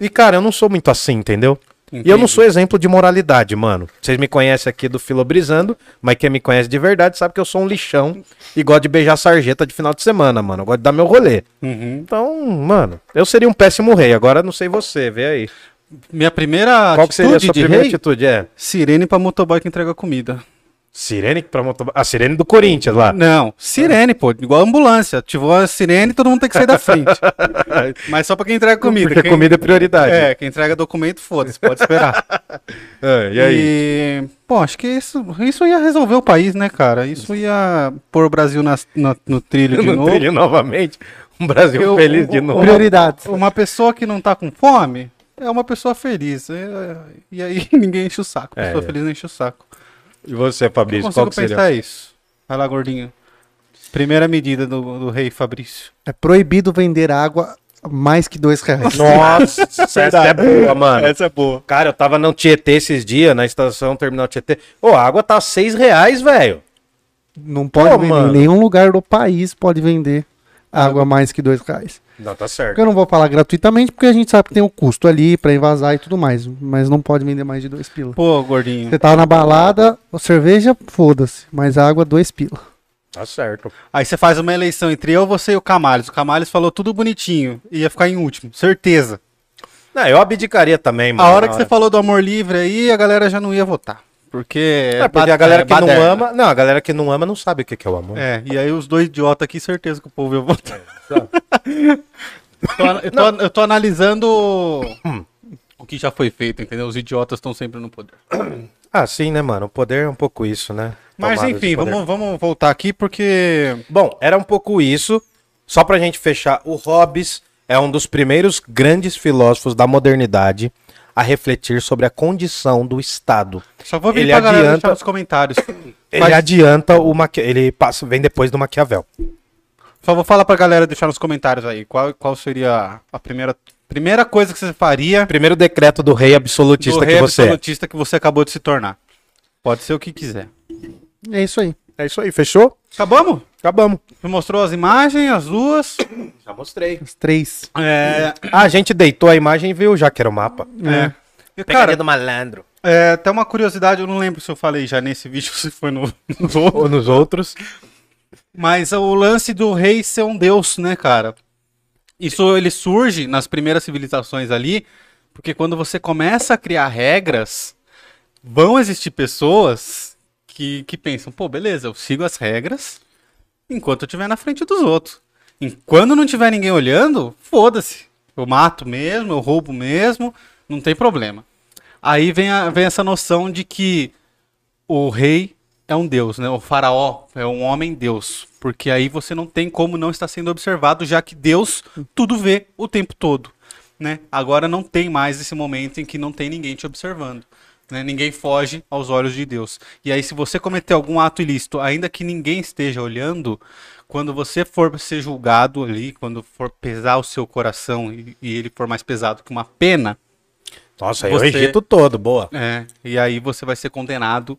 E, cara, eu não sou muito assim, entendeu? E eu não Entendi. sou exemplo de moralidade, mano. Vocês me conhecem aqui do Filobrizando, mas quem me conhece de verdade sabe que eu sou um lixão e gosto de beijar sarjeta de final de semana, mano. Eu gosto de dar meu rolê. Uhum. Então, mano, eu seria um péssimo rei. Agora não sei você, vê aí. Minha primeira Qual que seria a sua de primeira rei? atitude? É. Sirene pra motoboy que entrega comida. Sirene pra motoboy. A sirene do Corinthians lá. Não, sirene, pô. Igual ambulância. Ativou a sirene, todo mundo tem que sair da frente. Mas só pra quem entrega comida. Porque quem... comida é prioridade. É, quem entrega documento, foda-se, pode esperar. É, e aí? E, pô, acho que isso, isso ia resolver o país, né, cara? Isso ia pôr o Brasil nas- na- no trilho de no novo. trilho novamente. Um Brasil Eu- feliz de novo. Prioridades. Uma pessoa que não tá com fome é uma pessoa feliz. É- e aí ninguém enche o saco. É, Pessoa é. feliz não enche o saco. E você, Eu Fabrício, consigo qual que seria? pensar isso. Vai lá, gordinho. Primeira medida do, do rei Fabrício. É proibido vender água mais que dois reais. Nossa, essa é boa, mano. é boa. Cara, eu tava no Tietê esses dias, na estação Terminal Tietê. Ô, a água tá seis reais, velho. Não pode Pô, vender. mano. Em nenhum lugar do país pode vender água mais que dois reais. Não, tá Porque certo. eu não vou falar gratuitamente, porque a gente sabe que tem o custo ali pra envasar e tudo mais. Mas não pode vender mais de dois pila. Pô, gordinho. Você tava na balada, cerveja, foda-se. Mas a água, dois pila. Tá certo. Aí você faz uma eleição entre eu, você e o Camales. O Camales falou tudo bonitinho. Ia ficar em último, certeza. Não, eu abdicaria também, mano. A hora que você falou do amor livre aí, a galera já não ia votar. Porque. É, porque a galera é que não baderna. ama. Não, a galera que não ama não sabe o que que é o amor. É, e aí os dois idiotas aqui, certeza que o povo ia votar. Tô ana- eu, tô, eu tô analisando o que já foi feito, entendeu? Os idiotas estão sempre no poder. Ah, sim, né, mano? O poder é um pouco isso, né? Mas enfim, vamos, vamos voltar aqui porque. Bom, era um pouco isso. Só pra gente fechar, o Hobbes é um dos primeiros grandes filósofos da modernidade a refletir sobre a condição do Estado. Só vou vir Ele pra galera adianta- deixar nos comentários. Ele Faz- adianta o Maquia... ele passa, vem depois do Maquiavel. Só vou falar pra galera deixar nos comentários aí. Qual, qual seria a primeira, primeira coisa que você faria Primeiro decreto do rei absolutista do que rei você é. absolutista que você acabou de se tornar? Pode ser o que quiser. É isso aí. É isso aí, fechou? Acabamos? Acabamos. Você mostrou as imagens, as duas. Já mostrei. Os três. É. Ah, a gente deitou a imagem e viu já que era o mapa. é. E, Pegadinha Cara, do malandro. é, até uma curiosidade, eu não lembro se eu falei já nesse vídeo, se foi no, nos outros. Ou nos outros. Mas o lance do rei ser um deus, né, cara? Isso ele surge nas primeiras civilizações ali, porque quando você começa a criar regras, vão existir pessoas que, que pensam, pô, beleza, eu sigo as regras enquanto eu estiver na frente dos outros. Enquanto não tiver ninguém olhando, foda-se. Eu mato mesmo, eu roubo mesmo, não tem problema. Aí vem, a- vem essa noção de que o rei é um deus, né? O faraó é um homem deus, porque aí você não tem como não estar sendo observado, já que Deus tudo vê o tempo todo, né? Agora não tem mais esse momento em que não tem ninguém te observando. Né? Ninguém foge aos olhos de Deus. E aí, se você cometer algum ato ilícito, ainda que ninguém esteja olhando, quando você for ser julgado ali, quando for pesar o seu coração e, e ele for mais pesado que uma pena, Nossa, Você- eu Egito todo, boa. é, e aí você vai ser condenado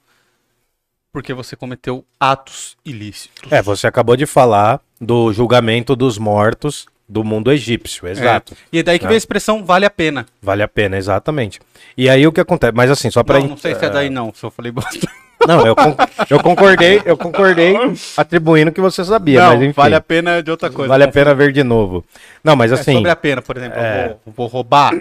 porque você cometeu atos ilícitos. É, você acabou de falar do julgamento dos mortos do mundo egípcio, exato. É. E é daí que É. vem a expressão vale a pena. Vale a pena, exatamente. E aí o que acontece? Mas assim, só pra. Não, não sei se é daí não, se eu falei bosta. Não, eu, con- eu concordei, eu concordei atribuindo que você sabia, não, mas enfim. vale a pena de outra coisa. Vale a pena ver de novo. Não, mas É assim. sobre a pena, por exemplo, é. eu vou, vou roubar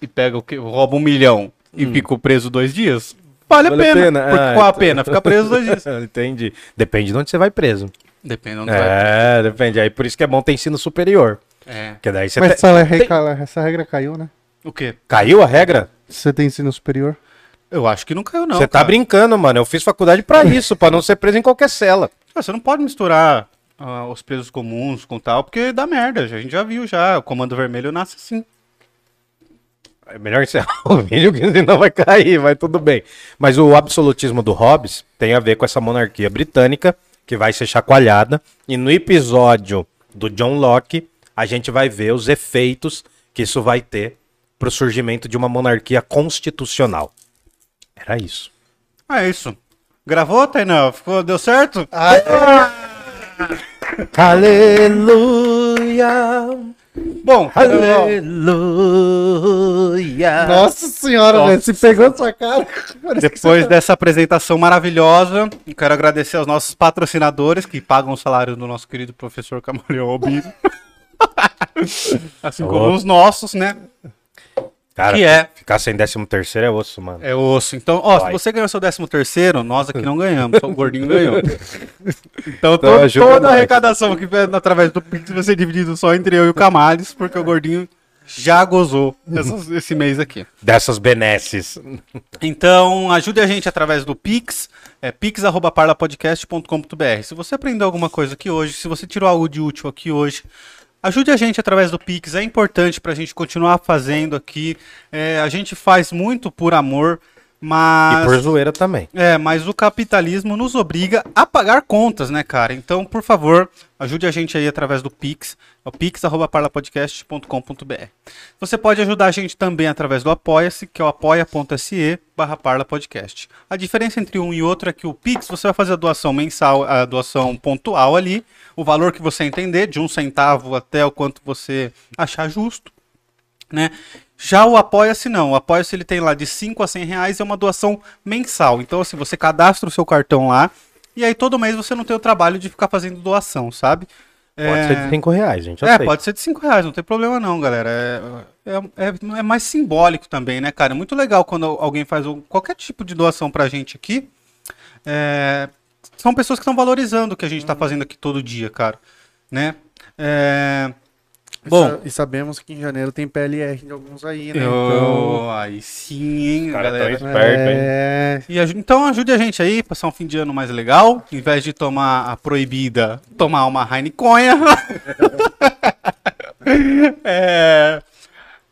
e pega o que? Rouba um milhão e fico preso dois dias. Vale, Hum. Vale a a pena. pena, Porque ah, qual a pena? Ficar preso dois dias. Entendi. Depende de onde você vai preso. Depende de onde vai. É, depende. Aí por isso que é bom ter ensino superior. É. Porque daí você Mas essa, regra, essa regra caiu, né? O quê? Caiu a regra? Você tem ensino superior? Eu acho que não caiu, não. Você tá cara. brincando, mano. Eu fiz faculdade pra isso, pra não ser preso em qualquer cela. Ah, Você não pode misturar ah, os presos comuns com tal, porque dá merda. A gente já viu já. O comando vermelho nasce assim. É melhor encerrar o vídeo, que senão vai cair, vai tudo bem. Mas o absolutismo do Hobbes tem a ver com essa monarquia britânica, que vai ser chacoalhada. E no episódio do John Locke, a gente vai ver os efeitos que isso vai ter pro surgimento de uma monarquia constitucional. Era isso. Ah, é isso. Gravou, Tainá? Ficou, deu certo? Aleluia! Bom, Aleluia! Nossa senhora, Nossa. velho. Se pegou sua cara. depois dessa apresentação maravilhosa, eu quero agradecer aos nossos patrocinadores que pagam o salário do nosso querido professor Camaleão Albino. assim como os nossos, né? Cara, Que é. ficar sem décimo terceiro é osso, mano. É osso. Então, ó, se Vai. você ganhou seu 13 terceiro, nós aqui não ganhamos, só o gordinho ganhou. Então, Então, toda a arrecadação que vem através do Pix vai ser dividido só entre eu e o Camales, porque o gordinho já gozou essas- esse mês aqui. Dessas benesses. Então, ajude a gente através do Pix, é pix@parlapodcast.com.br. Se você aprendeu alguma coisa aqui hoje, se você tirou algo de útil aqui hoje, ajude a gente através do Pix. É importante para a gente continuar fazendo aqui. É, a gente faz muito por amor, mas E por zoeira também. é, mas o capitalismo nos obriga a pagar contas, né, cara? Então, por favor, ajude a gente aí através do Pix, é o pix@parlapodcast.com.br. Você pode ajudar a gente também através do Apoia-se, que é o apoia.se barra parlapodcast. A diferença entre um e outro é que o Pix, você vai fazer a doação mensal, a doação pontual ali, o valor que você entender, de um centavo até o quanto você achar justo né? Já o Apoia-se não. O Apoia-se ele tem lá de 5 a 100 reais e é uma doação mensal. Então, assim, você cadastra o seu cartão lá e aí todo mês você não tem o trabalho de ficar fazendo doação, sabe? Pode É, ser de 5 reais, gente. Eu É, sei. pode ser de 5 reais, não tem problema não, galera. É, é, é- é mais simbólico também, né, cara? É muito legal quando alguém faz qualquer tipo de doação pra gente aqui. É, são pessoas que estão valorizando o que a gente tá fazendo aqui todo dia, cara. Né? É, Bom. E sabemos que em janeiro tem PLR de alguns aí, né? eu- aí sim, hein, tão galera. espertos, hein? é... E aju- então ajude a gente aí, passar um fim de ano mais legal. Em vez de tomar a proibida, tomar uma Heineconha. é...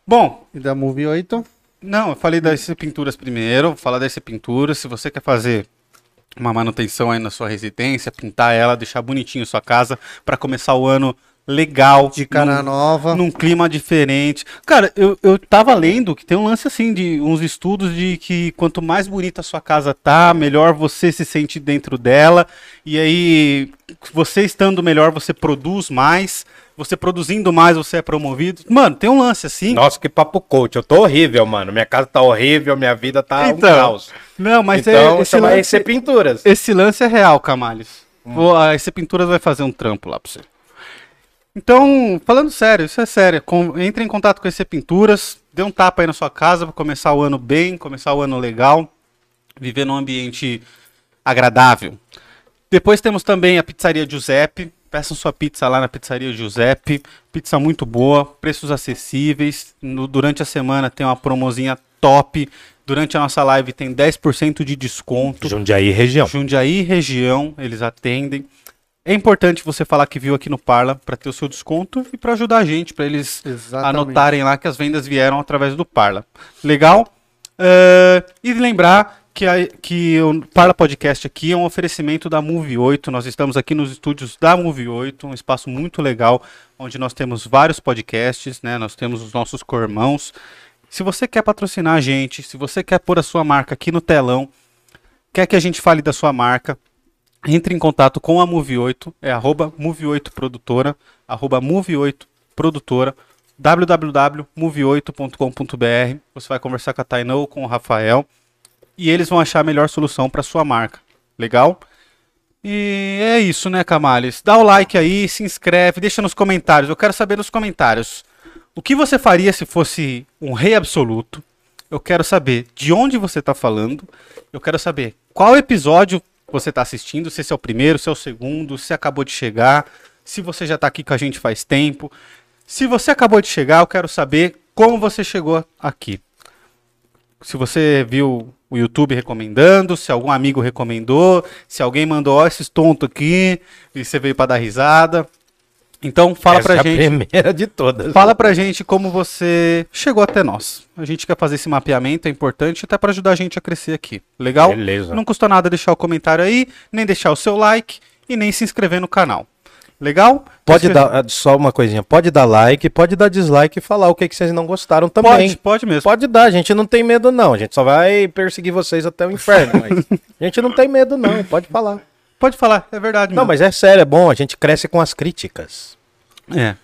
Bom, E da Movie 8? não, eu falei das pinturas primeiro. Vou falar das pinturas. Se você quer fazer uma manutenção aí na sua residência, pintar ela, deixar bonitinho sua casa para começar o ano legal. De cara num- nova. num clima diferente. Cara, eu, eu tava lendo que tem um lance assim de uns estudos de que quanto mais bonita a sua casa tá, melhor você se sente dentro dela. E aí, você estando melhor, você produz mais. Você produzindo mais, você é promovido. Mano, tem um lance assim. Nossa, que papo coach. Eu tô horrível, mano. Minha casa tá horrível, minha vida tá Então, um caos. Não, mas então, é, esse, lance, EC Pinturas. esse lance é real, Camales. Vou, a EC Pinturas vai fazer um trampo lá pra você. Então, falando sério, isso é sério. Com- entre em contato com EC Pinturas, dê um tapa aí na sua casa para começar o ano bem, começar o ano legal, viver num ambiente agradável. Depois temos também a Pizzaria Giuseppe. Peçam sua pizza lá na Pizzaria Giuseppe. Pizza muito boa, preços acessíveis. No- durante a semana tem uma promozinha top Durante a nossa live tem 10% de desconto. Jundiaí região. Jundiaí região, eles atendem. É importante você falar que viu aqui no Parla para ter o seu desconto e para ajudar a gente, para eles Exatamente. anotarem lá que as vendas vieram através do Parla. Legal? Eh, e lembrar que, a- que o Parla Podcast aqui é um oferecimento da Move 8. Nós estamos aqui nos estúdios da Move 8, um espaço muito legal, onde nós temos vários podcasts, né? Nós temos os nossos cormãos. Se você quer patrocinar a gente, se você quer pôr a sua marca aqui no telão, quer que a gente fale da sua marca, entre em contato com a Move8, é arroba Move8produtora, arroba Move8 produtora, www.move8.com.br. Você vai conversar com a Tainá ou com o Rafael e eles vão achar a melhor solução para sua marca. Legal? E é isso, né, Camales? Dá o like aí, se inscreve, deixa nos comentários. Eu quero saber nos comentários o que você faria se fosse um rei absoluto. Eu quero saber de onde você está falando. Eu quero saber qual episódio você está assistindo, se esse é o primeiro, se é o segundo, se acabou de chegar, se você já está aqui com a gente faz tempo. Se você acabou de chegar, eu quero saber como você chegou aqui. Se você viu o YouTube recomendando, se algum amigo recomendou, se alguém mandou, ó, esses tontos aqui, e você veio para dar risada. Então fala Essa pra é a gente. primeira de todas. Fala pra gente como você chegou até nós. A gente quer fazer esse mapeamento, é importante até pra ajudar a gente a crescer aqui. Legal? Beleza. Não custa nada deixar o comentário aí, nem deixar o seu like e nem se inscrever no canal. Legal? Pode Esse- dar, ah, só uma coisinha, pode dar like, pode dar dislike e falar o que, que vocês não gostaram também. Pode, pode mesmo. Pode dar, a gente não tem medo não, a gente só vai perseguir vocês até o inferno, mas a gente não tem medo não, pode falar. Pode falar, é verdade Não, mesmo. mas é sério, é bom, a gente cresce com as críticas. É.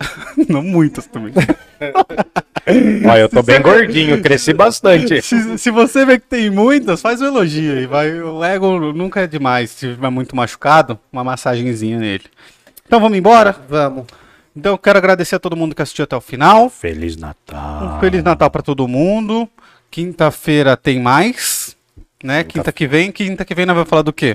não muitas também. Olha, eu tô bem gordinho, cresci bastante. se, se você vê que tem muitas, faz um elogio aí. Vai, o ego nunca é demais. Se estiver muito machucado, uma massagenzinha nele. Então vamos embora? Vamos. Então eu quero agradecer a todo mundo que assistiu até o final. Feliz Natal. Um Feliz Natal pra todo mundo. Quinta-feira tem mais, né? Quinta que vem, quinta que vem nós vamos falar do quê?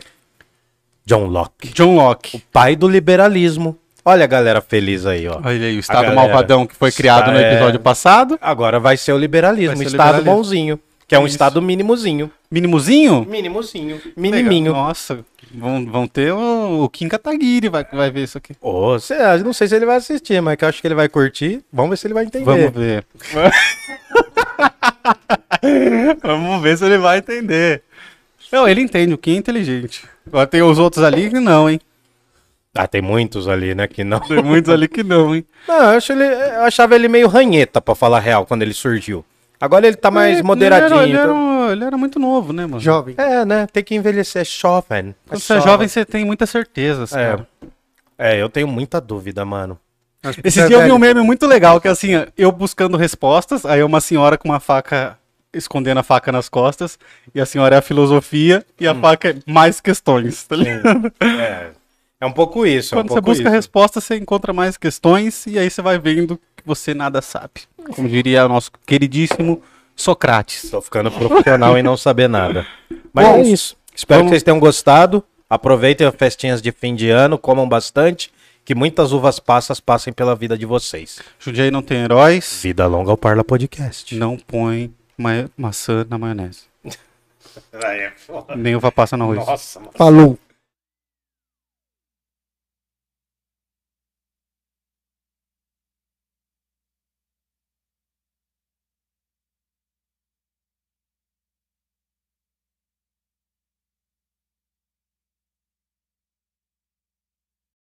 John Locke, John Locke. pai do liberalismo. Olha a galera feliz aí, ó. Olha aí, o Estado galera. Malvadão que foi criado no É. episódio passado. Agora vai ser o liberalismo, ser o estado liberalismo. bonzinho, que é um Isso. estado mínimozinho. Mínimozinho? Mínimozinho, miniminho. Nossa, vão, vão ter o, o Kim Kataguiri vai, vai ver isso aqui. Ô, cê- eu não sei se ele vai assistir, mas que eu acho que ele vai curtir. Vamos ver se ele vai entender. Vamos ver. Vamos ver se ele vai entender. Não, ele entende, o Kim é inteligente. Agora tem os outros ali que não, hein? Ah, tem muitos ali, né, que não. Tem muitos ali que não, hein? Não, eu, acho ele, eu achava ele meio ranheta, pra falar a real, quando ele surgiu. Agora ele tá mais Ele- moderadinho. Ele era, ele, então- era, ele era muito novo, né, mano? Jovem. É, né, tem que envelhecer jovem. Quando você é jovem, você tem muitas certezas, É. cara. É, eu tenho muita dúvida, mano. Esse dia eu vi um meme muito legal, que é assim, eu buscando respostas, aí uma senhora com uma faca escondendo a faca nas costas, e a senhora é a filosofia, e a faca é mais questões, tá ligado? É, é um pouco isso. é um Quando você pouco busca isso. respostas, você encontra mais questões, e aí você vai vendo que você nada sabe. Como diria o nosso queridíssimo Socrates. Tô ficando profissional e não saber nada. Mas Bom, é isso. Espero vamos- que vocês tenham gostado. Aproveitem as festinhas de fim de ano, comam bastante. Que muitas uvas passas passem pela vida de vocês. Jundiaí não tem heróis, Vida longa ao Parla Podcast. não põe ma- maçã na maionese. Nem uva passa no arroz. Nossa, mano. Falou.